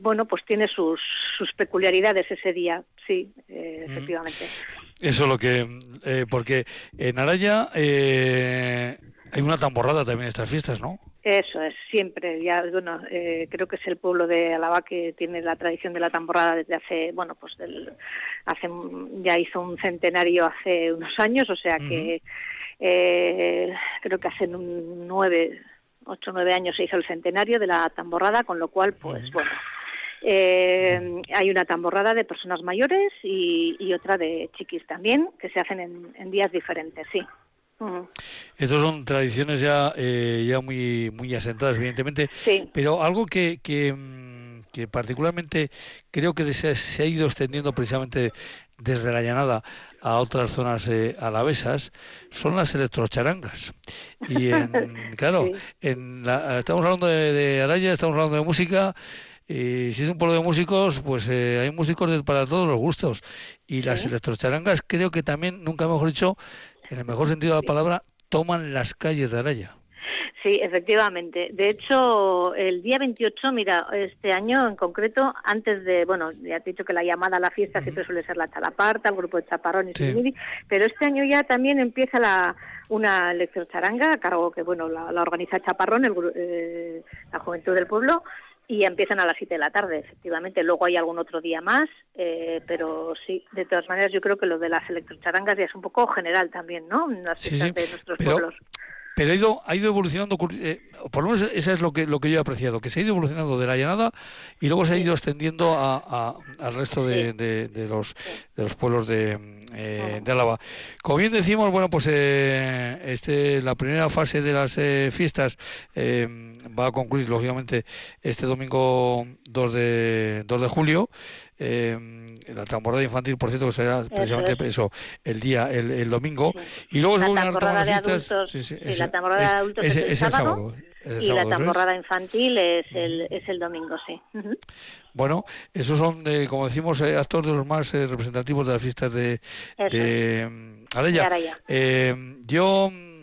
bueno, pues tiene sus, sus peculiaridades ese día, sí, eh, efectivamente. Eso es lo que, porque en Araya hay una tamborrada también estas fiestas, ¿no? Eso es, siempre. Ya, bueno, eh, creo que es el pueblo de Alaba que tiene la tradición de la tamborrada desde hace, bueno, pues del, hace, ya hizo un centenario hace unos años, o sea que eh, creo que hace nueve, ocho, nueve años se hizo el centenario de la tamborrada, con lo cual, pues bueno. Eh, hay una tamborrada de personas mayores y, otra de chiquis también, que se hacen en días diferentes, sí. Estas son tradiciones ya, eh, ya muy, muy asentadas, evidentemente, pero algo que, mm, que, particularmente creo que se, ha ido extendiendo precisamente desde la llanada a otras zonas eh, alavesas son las electrocharangas. Y claro, en estamos hablando de, Araya, estamos hablando de música. Y si es un pueblo de músicos, pues eh, hay músicos para todos los gustos. Y las electrocharangas creo que también, nunca mejor dicho, en el mejor sentido de la palabra, toman las calles de Araya. Sí, efectivamente. De hecho, el día 28, mira, este año en concreto, antes de, bueno, ya te he dicho que la llamada a la fiesta siempre suele ser la Chalaparta, el grupo de Chaparrón y pero este año ya también empieza la, una electrocharanga, a cargo que, bueno, la, organiza Chaparrón, el, eh, la Juventud del Pueblo, y empiezan a las 7 de la tarde, efectivamente. Luego hay algún otro día más, eh, pero sí, de todas maneras yo creo que lo de las electrocharangas ya es un poco general también, ¿no? En las de nuestros pueblos. Pero ha ido, ha ido evolucionando, eh, por lo menos eso es lo que, lo que yo he apreciado, que se ha ido evolucionando de la llanada y luego se ha ido extendiendo a, al resto de, de, los, de los pueblos de, eh, de Álava. Como bien decimos, bueno, pues eh, este, la primera fase de las fiestas va a concluir, lógicamente, este domingo 2 de, 2 de julio. Eh, la temporada infantil, por cierto, que será precisamente eso, el día, el, domingo. Y luego se vuelven a retomar las fiestas. Sí, la temporada de adultos es, el, sábado. y la temporada infantil es el, es el domingo, sí. Bueno, esos son, de, como decimos, eh, actores de los más eh, representativos de las fiestas de, de mm, Araya. Eh, yo mm,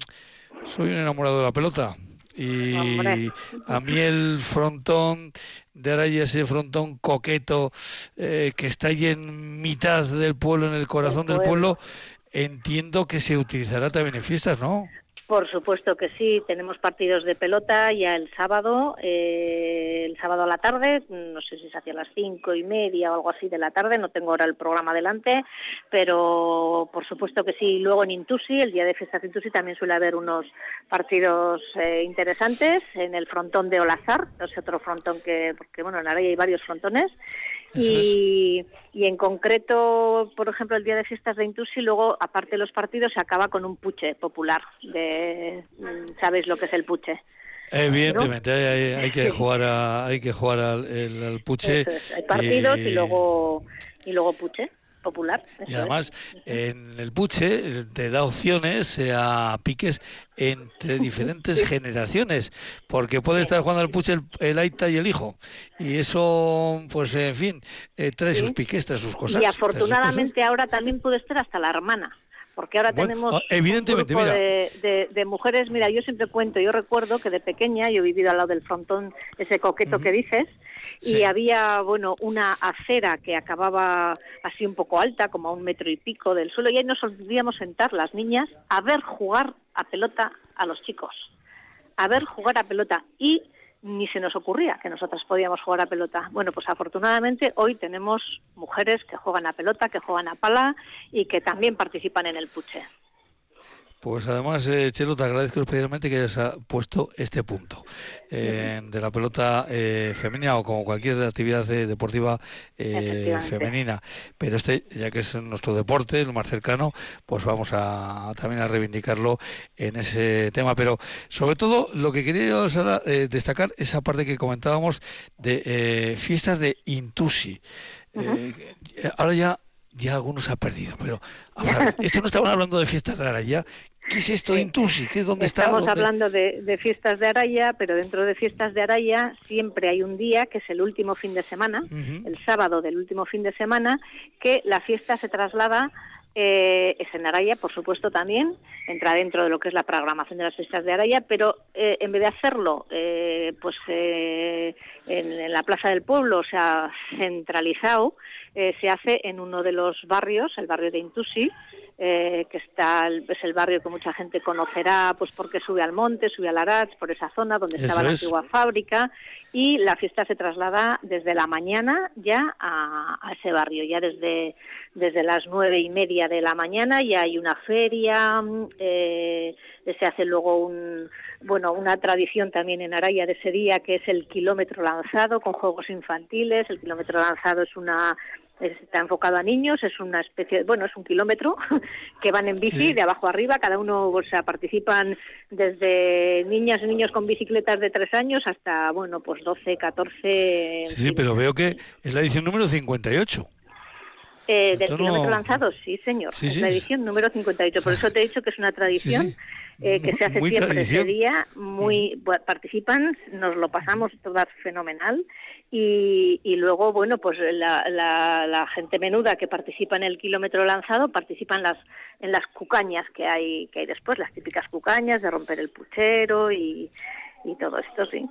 soy un enamorado de la pelota. Y a mí el frontón de ahora y ese frontón coqueto eh, que está ahí en mitad del pueblo, en el corazón del pueblo, entiendo que se utilizará también en fiestas, ¿no? Por supuesto que sí, tenemos partidos de pelota ya el sábado, eh, el sábado a la tarde, no sé si es hacia las cinco y media o algo así de la tarde, no tengo ahora el programa delante, pero por supuesto que sí. Luego en Intusi, el día de fiestas Intusi, también suele haber unos partidos eh, interesantes en el frontón de Olazar, es otro frontón que, porque bueno, en Araya hay varios frontones, y, y, en concreto, por ejemplo, el día de fiestas de Intusi, luego, aparte de los partidos, se acaba con un puche popular. De, ¿Sabéis lo que es el puche? Evidentemente, hay, que jugar a, hay que jugar al, el, puche. Hay partidos y luego y luego puche popular. Y además, en el puche te da opciones a piques entre diferentes generaciones, porque puede estar jugando al puche el, Aita y el hijo, y eso, pues en fin, eh, trae sus piques, trae sus cosas. Y afortunadamente ahora también puede estar hasta la hermana porque ahora tenemos ah, evidentemente, un grupo de, mujeres, mira, yo siempre cuento, yo recuerdo que de pequeña yo he vivido al lado del frontón, ese coqueto que dices, y había, bueno, una acera que acababa así un poco alta, como a un metro y pico del suelo, y ahí nos olvidamos sentar las niñas a ver jugar a pelota a los chicos, a ver jugar a pelota, y ni se nos ocurría que nosotras podíamos jugar a pelota. Bueno, pues afortunadamente hoy tenemos mujeres que juegan a pelota, que juegan a pala y que también participan en el puche. Pues además, eh, Chelo, te agradezco especialmente que hayas puesto este punto eh, de la pelota eh, femenina o como cualquier actividad deportiva femenina. Pero este, ya que es nuestro deporte, lo más cercano, pues vamos a también a reivindicarlo en ese tema. Pero sobre todo, lo que quería destacar esa parte que comentábamos de fiestas de Intusi. ahora ya ya algunos ha perdido, pero esto no estamos hablando de fiestas de Araya. ¿Qué es esto de Intusi? ¿Qué, ¿Dónde Estamos hablando de, fiestas de Araya, pero dentro de fiestas de Araya siempre hay un día, que es el último fin de semana, el sábado del último fin de semana, que la fiesta se traslada eh, es en Araya, por supuesto, también, entra dentro de lo que es la programación de las fiestas de Araya, pero eh, en vez de hacerlo eh, pues en, en, la Plaza del Pueblo, o sea, centralizado, se hace en uno de los barrios, el barrio de Intusi, eh, que está es el barrio que mucha gente conocerá pues porque sube al monte, sube al Arach, por esa zona donde estaba la antigua fábrica y la fiesta se traslada desde la mañana ya a, ese barrio, ya desde, desde las nueve y media de la mañana ya hay una feria, eh, se hace luego un, bueno, una tradición también en Araya de ese día que es el kilómetro lanzado con juegos infantiles, el kilómetro lanzado es una está enfocado a niños, es una especie, bueno, es un kilómetro que van en bici de abajo arriba, cada uno, o sea, participan desde niñas y niños con bicicletas de tres años hasta, bueno, pues 12, 14. Sí, sí, pero veo que es la edición número 58. Eh, del kilómetro lanzado, sí, señor. es la edición número 58. Por eso te he dicho que es una tradición eh, que se hace siempre ese día. Muy participan, nos lo pasamos todas fenomenal y, y luego, bueno, pues la, la, gente menuda que participa en el kilómetro lanzado participa en las, en las cucañas que hay, que hay después, las típicas cucañas de romper el puchero y, y todo esto, sí.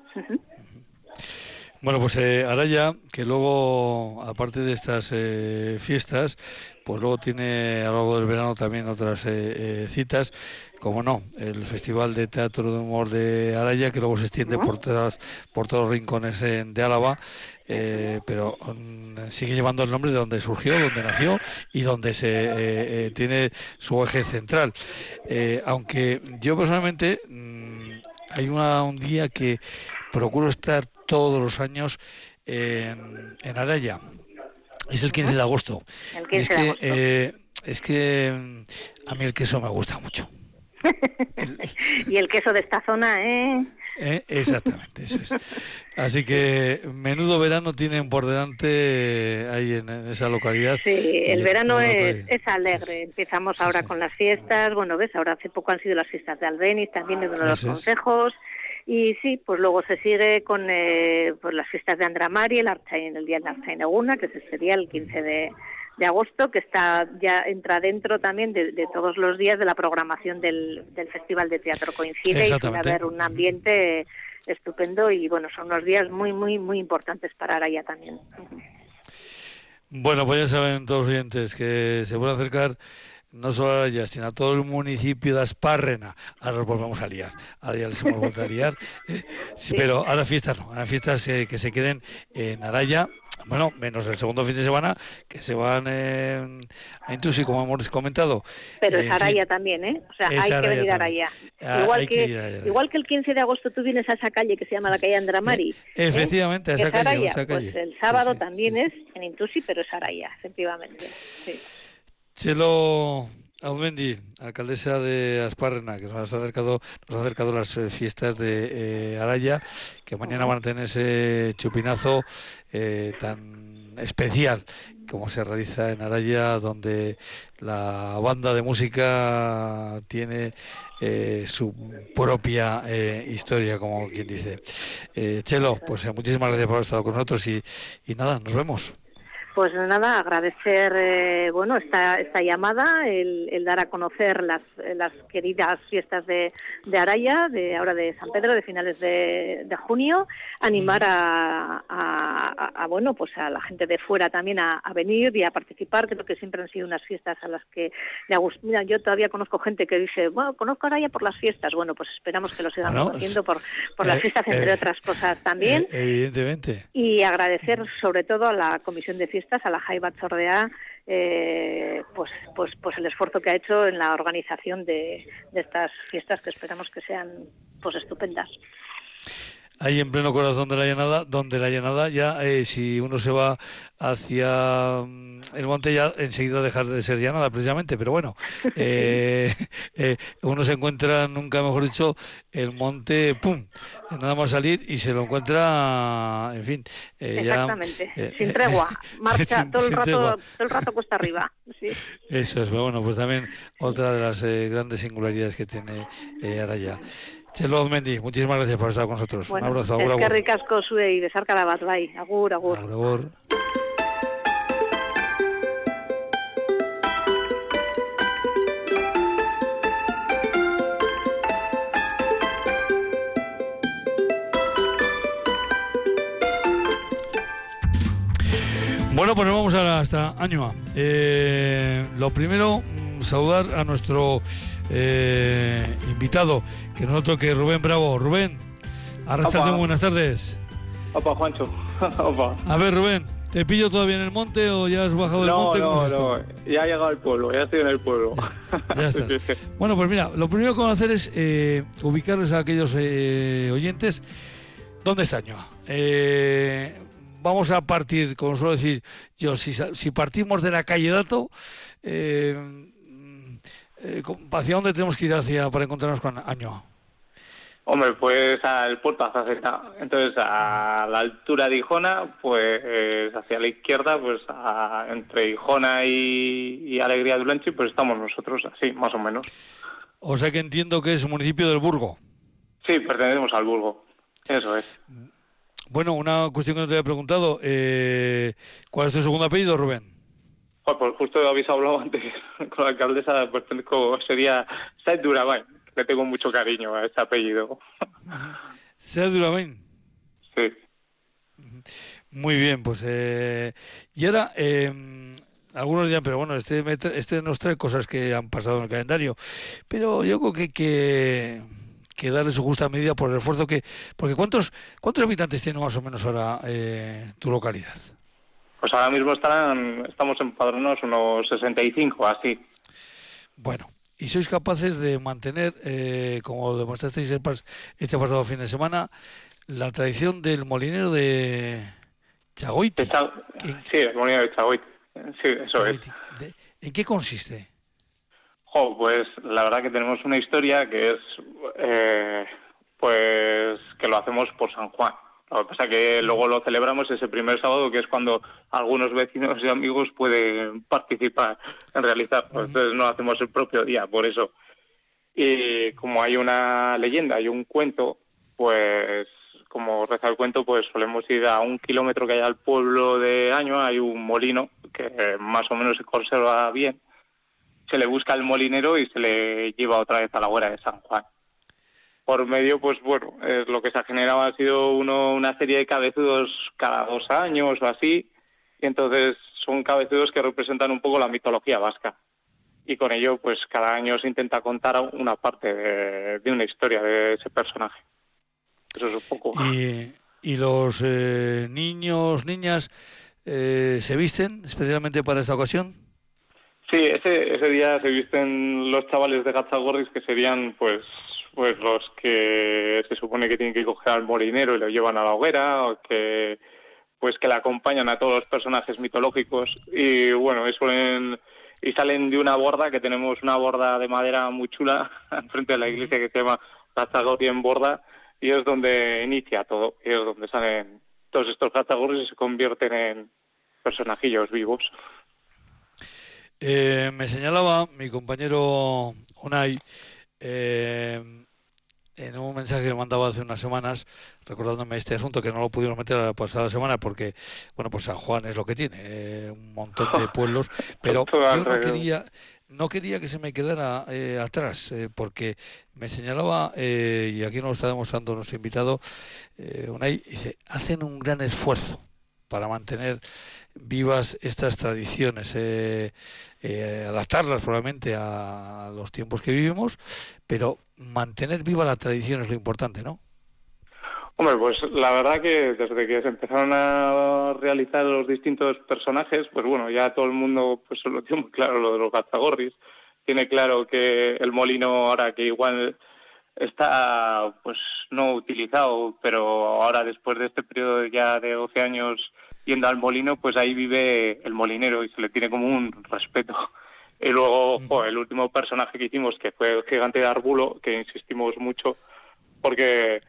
Bueno, pues eh, Araya, que luego, aparte de estas eh, fiestas, pues luego tiene a lo largo del verano también otras eh, eh, citas, como no, el Festival de Teatro de Humor de Araya, que luego se extiende por, todas, por todos los rincones de Álava, pero mm, sigue llevando el nombre de donde surgió, donde nació y donde se tiene su eje central. aunque yo personalmente mm, hay una, un día que procuro estar todos los años en, en Araya. Es el 15 de agosto. es, que, eh, es que mm, a mí el queso me gusta mucho. y el queso de esta zona, ¿eh? ¿eh? Exactamente, eso es. Así que menudo verano tienen por delante ahí en, esa localidad. Sí, el verano es, es, alegre. Empezamos ahora con las fiestas. Bueno, ves, ahora hace poco han sido las fiestas de Albeniz, también de los consejos. Y sí, pues luego se sigue con eh, pues las fiestas de Andramari, el, el día de Archaineguna, que sería el 15 de, de agosto, que está ya entra dentro también de, todos los días de la programación del, del Festival de Teatro Coincide y suele haber un ambiente estupendo y bueno, son unos días muy, muy, muy importantes para Araya también. Bueno, pues ya saben todos los oyentes que se pueden acercar no solo a ella, sino a todo el municipio de Aspárrena. Ahora nos volvemos a liar, ahora ya les hemos vuelto a liar. Eh, sí, pero ahora fiestas no, ahora fiestas eh, que se queden en Araya, bueno, menos el segundo fin de semana, que se van a Intusi, como hemos comentado. Pero es Araya también, ¿eh? O sea, hay que venir a Araya. Ah, igual, que, igual que el 15 de agosto tú vienes a esa calle que se llama la calle Andramari. ¿eh? Efectivamente, a esa, calle, Pues el sábado también es en Intusi, pero es Araya, efectivamente. Sí. Chelo Audmendi, alcaldesa de Asparrena, que nos ha acercado, nos ha acercado las eh, fiestas de eh, Araya, que mañana van a tener ese chupinazo eh, tan especial como se realiza en Araya, donde la banda de música tiene su propia historia, como quien dice. Chelo, pues muchísimas gracias por haber estado con nosotros y, y nada, nos vemos. Pues nada, agradecer eh, bueno esta, esta llamada, el, dar a conocer las, las queridas fiestas de, de, Araya, de ahora de San Pedro, de finales de, junio, animar a, a, bueno pues a la gente de fuera también a, venir y a participar. Creo que siempre han sido unas fiestas a las que Mira, yo todavía conozco gente que dice, bueno, conozco Araya por las fiestas. Bueno, pues esperamos que lo sigan conociendo por, por las eh, fiestas, entre eh, otras cosas también. evidentemente. Y agradecer sobre todo a la Comisión de Fiestas a la Jaiba Chordea, eh, pues, pues, pues el esfuerzo que ha hecho en la organización de, de estas fiestas que esperamos que sean pues estupendas ahí en pleno corazón de la llanada, donde la llanada ya, eh, si uno se va hacia mm, el monte, ya enseguida dejar de ser llanada, precisamente, pero bueno, eh, eh, uno se encuentra, nunca mejor dicho, el monte, ¡pum!, nada más salir y se lo encuentra, en fin. Exactamente, sin tregua, marcha todo, el rato, todo el rato cuesta arriba. Eso es, bueno, pues también otra de las grandes singularidades que tiene Araya. Chelo Odmendi, muchísimas gracias por estar con nosotros. Un abrazo, agur, agur. Eskerrik asko zue y besar cada bat, bai. Agur, agur. Agur, agur. Bueno, pues nos vamos a hasta Añoa. Eh, lo primero, mm, saludar a nuestro eh, invitado, que nosotros que Rubén Bravo. Rubén, arrastrate buenas tardes. Opa, Juancho. A ver, Rubén, ¿te pillo todavía en el monte o ya has bajado del monte? No, no, ya he llegado al pueblo, ya estoy en el pueblo. Ya, estás. bueno, pues mira, lo primero que vamos a hacer es eh, ubicarles a aquellos eh, oyentes. ¿Dónde está Ñoa? Eh, vamos a partir, como suelo decir yo, si, si partimos de la calle Dato, eh, eh, ¿Hacia dónde tenemos que ir hacia para encontrarnos con Año? Hombre, pues al puerto Azaceta. Entonces, a la altura de Ijona, pues hacia la izquierda, pues entre Ijona y, Alegría de Ulanchi, pues estamos nosotros, así, más o menos. O sea que entiendo que es un municipio del Burgo. Sí, pertenecemos al Burgo. Eso es. Bueno, una cuestión que no te había preguntado. Eh, ¿Cuál es tu segundo apellido, Rubén? Pues justo habéis hablado antes con la alcaldesa, pues sería Said Durabain, le tengo mucho cariño a ese apellido. Said Durabain. Sí. Muy bien, pues eh, y ahora eh, algunos dirán, pero bueno, este, este nos trae cosas que han pasado en el calendario, pero yo creo que hay que, que darle su justa medida por el esfuerzo que, porque cuántos cuántos habitantes tiene más o menos ahora eh, tu localidad. Pues ahora mismo estarán, estamos empadronados unos 65, así. Bueno, ¿y sois capaces de mantener, eh, como demostrasteis este pasado fin de semana, la tradición del molinero de Chagoite? Sí, el molinero de Chagoite. Sí, eso es. ¿En qué consiste? pues la verdad que tenemos una historia que es, eh, pues, que lo hacemos por San Juan. Lo que pasa es que luego lo celebramos ese primer sábado, que es cuando algunos vecinos y amigos pueden participar en realizar. Entonces no hacemos el propio día, por eso. Y como hay una leyenda y un cuento, pues como reza el cuento, pues solemos ir a un kilómetro que hay al pueblo de Año, hay un molino que más o menos se conserva bien. Se le busca el molinero y se le lleva otra vez a la hora de San Juan por medio, pues bueno, lo que se ha generado ha sido uno, una serie de cabezudos cada dos años o así, y entonces son cabezudos que representan un poco la mitología vasca. Y con ello, pues cada año se intenta contar una parte de, una historia de ese personaje. Eso es un poco. ¿Y, y los eh, niños, niñas, eh, se visten especialmente para esta ocasión? Sí, ese, ese día se visten los chavales de Gatzagorris, que serían pues pues los que se supone que tienen que coger al molinero y lo llevan a la hoguera, o que pues que le acompañan a todos los personajes mitológicos y bueno, y suelen y salen de una borda, que tenemos una borda de madera muy chula frente de la iglesia que se llama Gazagori en borda, y es donde inicia todo, y es donde salen todos estos Gazagorris y se convierten en personajillos vivos. Eh, me señalaba mi compañero Unai eh, en un mensaje que me mandaba hace unas semanas recordándome este asunto que no lo pudimos meter la pasada semana porque bueno pues San Juan es lo que tiene eh, un montón de pueblos pero yo no quería no quería que se me quedara eh, atrás eh, porque me señalaba y aquí nos lo está demostrando nuestro invitado Unai dice hacen un gran esfuerzo para mantener vivas estas tradiciones, eh, eh, adaptarlas probablemente a los tiempos que vivimos, pero mantener viva la tradición es lo importante, ¿no? Hombre, pues la verdad que desde que se empezaron a realizar los distintos personajes, pues bueno, ya todo el mundo pues lo tiene claro lo de los gazagorris, tiene claro que el molino ahora que igual está pues no utilizado, pero ahora después de este periodo ya de 12 años yendo al molino, pues ahí vive el molinero y se le tiene como un respeto. Y luego el último personaje que hicimos, que fue el gigante de Arbulo, que insistimos mucho, porque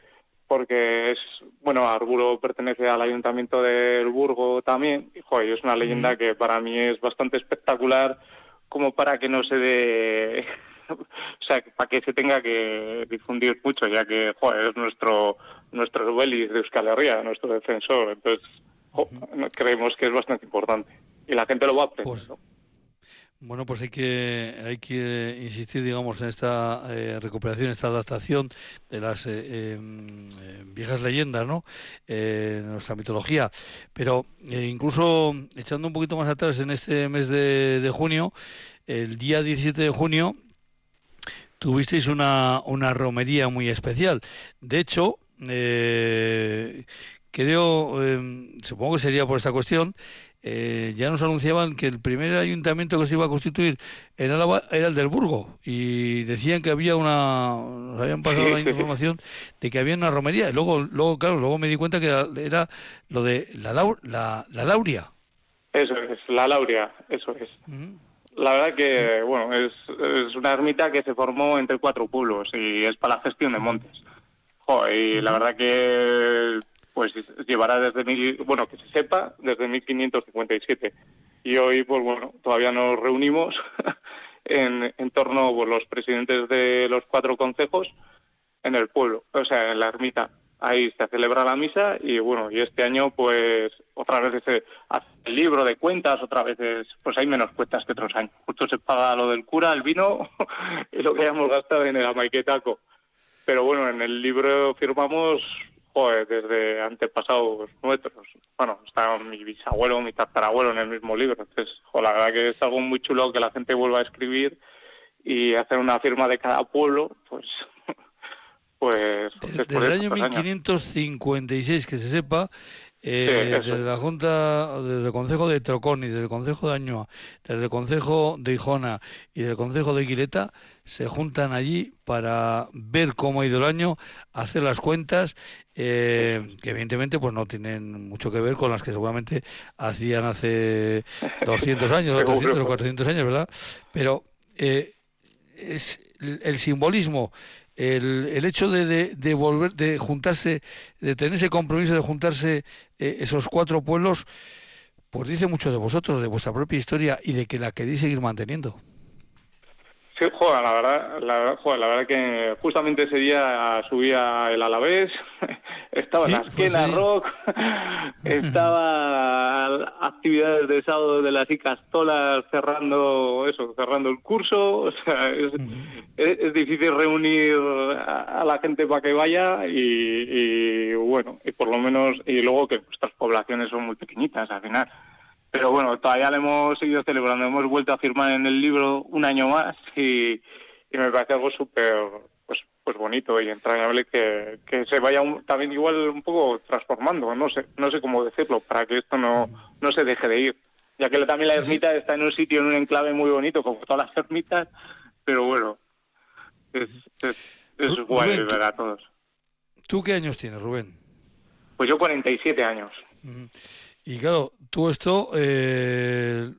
porque es, bueno, Arbulo pertenece al ayuntamiento del Burgo también, y es una leyenda que para mí es bastante espectacular, como para que no se dé, o sea, para que se tenga que difundir mucho, ya que, es nuestro, nuestro Belis de Euskal Herria, nuestro defensor, entonces creemos que es bastante importante y la gente lo va a aprender. Pues, bueno, pues hay que hay que insistir, digamos, en esta eh, recuperación, esta adaptación de las eh, em, eh, viejas leyendas, ¿no? nuestra mitología. Pero incluso echando un poquito más atrás, en este mes de, de junio, el día 17 de junio, tuvisteis una, una romería muy especial. De hecho, eh, creo, em, supongo que sería por esta cuestión, eh, ya nos anunciaban que el primer ayuntamiento que se iba a constituir en Álava era el del Burgo y decían que había una, nos habían pasado la información de que había una romería y luego, luego claro, luego me di cuenta que era, lo de la, la, la Lauria. Eso es, la Lauria, eso es. La verdad que, bueno, es, es una ermita que se formó entre cuatro pueblos y es para la gestión de montes. y la verdad que pues llevará desde mil, bueno, que se sepa, desde 1557. Y hoy, pues bueno, todavía nos reunimos en, en torno pues, los presidentes de los cuatro consejos en el pueblo, o sea, en la ermita. Ahí se celebra la misa y bueno, y este año pues otra vez se hace el libro de cuentas, otra vez pues hay menos cuentas que otros años. Justo se paga lo del cura, el vino y lo que hayamos gastado en el amaiquetaco. Pero bueno, en el libro firmamos desde antepasados nuestros. Bueno, está mi bisabuelo, mi tatarabuelo en el mismo libro. Entonces, la verdad que es algo muy chulo que la gente vuelva a escribir y hacer una firma de cada pueblo, pues... pues, desde el año 1556, que se sepa, eh, desde la Junta, desde el Consejo de Trocón y desde el Consejo de Añoa, desde el Consejo de Ijona y del Consejo de Quileta, se juntan allí para ver cómo ha ido el año, hacer las cuentas, eh, que evidentemente pues no tienen mucho que ver con las que seguramente hacían hace 200 años, o 300 o 400 años, ¿verdad? Pero eh, es el simbolismo el, el hecho de, de, volver, de juntarse, de tener ese compromiso de juntarse eh, esos cuatro pueblos, pues dice mucho de vosotros, de vuestra propia historia y de que la queréis seguir manteniendo. Sí, joder, la verdad, la, joder, la verdad que justamente ese día subía el Alavés, estaba en la esquina rock, estaba actividades de sábado de las Icastolas cerrando eso, cerrando el curso, o sea, es, difícil reunir a, la gente para que vaya y, y bueno, y por lo menos, y luego que nuestras poblaciones son muy pequeñitas al final pero bueno, todavía lo hemos seguido celebrando. Hemos vuelto a firmar en el libro un año más y, me parece algo súper pues, pues bonito y entrañable que, que se vaya también igual un poco transformando, no sé, no sé cómo decirlo, para que esto no, no se deje de ir. Ya que también la ermita está en un sitio, en un enclave muy bonito, como todas las ermitas, pero bueno, es, es, guay ver a todos. ¿Tú qué años tienes, Rubén? Pues yo 47 años. Y claro, tú esto, eh,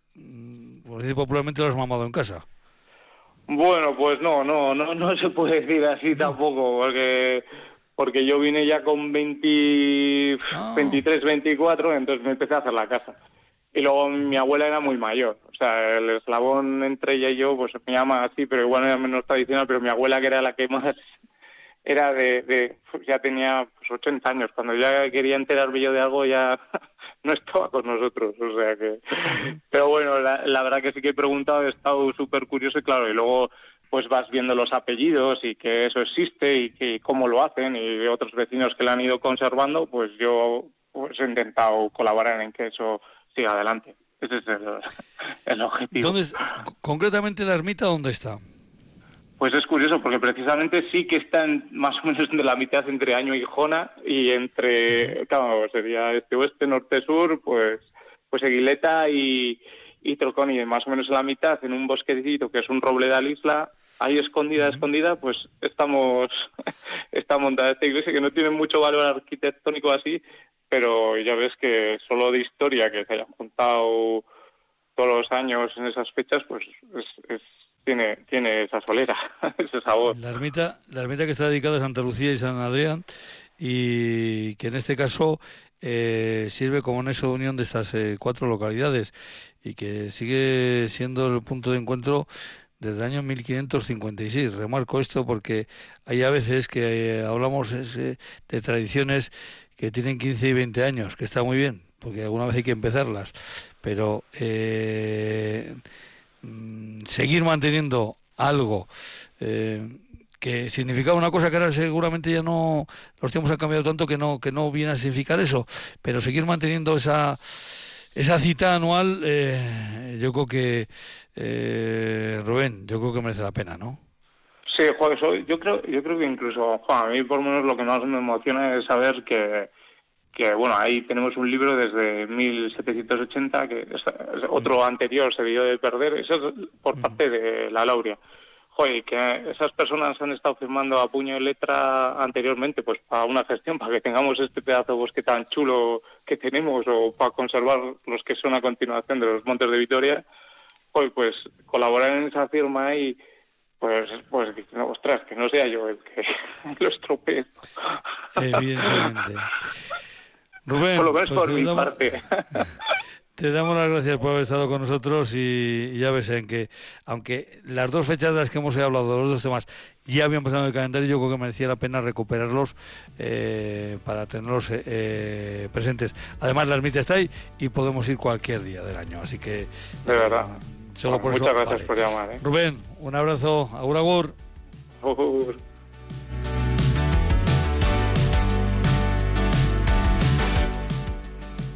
por decir popularmente, lo has mamado en casa. Bueno, pues no, no, no, no se puede decir así tampoco, porque porque yo vine ya con 20, 23, 24, entonces me empecé a hacer la casa. Y luego mi abuela era muy mayor, o sea, el eslabón entre ella y yo, pues me llama así, pero igual era menos tradicional, pero mi abuela que era la que más era de, de ya tenía pues 80 años, cuando ya quería enterarme yo de algo ya no estaba con nosotros, o sea que... Pero bueno, la, la verdad que sí que he preguntado, he estado súper curioso y claro, y luego pues vas viendo los apellidos y que eso existe y que cómo lo hacen y otros vecinos que lo han ido conservando, pues yo pues he intentado colaborar en que eso siga adelante. Ese es el, el objetivo. ¿Dónde, concretamente la ermita, ¿dónde está? Pues es curioso porque precisamente sí que está más o menos de la mitad entre Año y Jona y entre, claro, sería este-oeste, norte-sur, pues, pues Eguileta y, y Troconi, más o menos en la mitad, en un bosquecito que es un roble de isla, ahí escondida, escondida, pues estamos, está montada esta iglesia que no tiene mucho valor arquitectónico así, pero ya ves que solo de historia que se hayan contado todos los años en esas fechas, pues es tiene, tiene esa solera, ese sabor. La ermita, la ermita que está dedicada a Santa Lucía y San Adrián y que en este caso eh, sirve como nexo de unión de estas eh, cuatro localidades y que sigue siendo el punto de encuentro desde el año 1556. Remarco esto porque hay a veces que eh, hablamos de tradiciones que tienen 15 y 20 años, que está muy bien, porque alguna vez hay que empezarlas, pero Mm, seguir manteniendo algo eh, que significaba una cosa que ahora seguramente ya no los tiempos han cambiado tanto que no que no viene a significar eso pero seguir manteniendo esa esa cita anual eh, yo creo que eh, Rubén yo creo que merece la pena no sí Juan, yo creo yo creo que incluso Juan a mí por lo menos lo que más me emociona es saber que que bueno, ahí tenemos un libro desde 1780, que es, otro anterior se debió de perder, eso es por parte de la Lauria. Joder, que esas personas han estado firmando a puño y letra anteriormente, pues para una gestión, para que tengamos este pedazo de bosque tan chulo que tenemos, o para conservar los que son a continuación de los Montes de Vitoria, joder, pues colaborar en esa firma y pues, pues ostras, que no sea yo el que lo estropee. Evidentemente. Rubén, por lo menos pues por mi parte. Te damos las gracias por haber estado con nosotros y ya ves en que, aunque las dos fechas de las que hemos hablado, los dos temas, ya habían pasado en el calendario, yo creo que merecía la pena recuperarlos eh, para tenerlos eh, eh, presentes. Además, la ermita está ahí y podemos ir cualquier día del año, así que... De verdad. muchas gracias por llamar. Rubén, un abrazo. Agur, agur.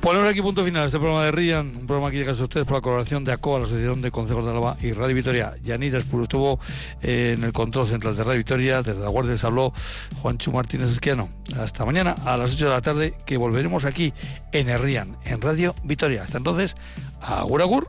Ponemos aquí punto final a este programa de Rian, un programa que llega a ustedes por la colaboración de ACOA, la Asociación de Consejos de Álava y Radio Victoria. Yanira Espuro estuvo eh, en el control central de Radio Victoria, desde la Guardia les habló Juancho Martínez Esquiano. Hasta mañana a las 8 de la tarde, que volveremos aquí en Rian, en Radio Victoria. Hasta entonces, agur agur.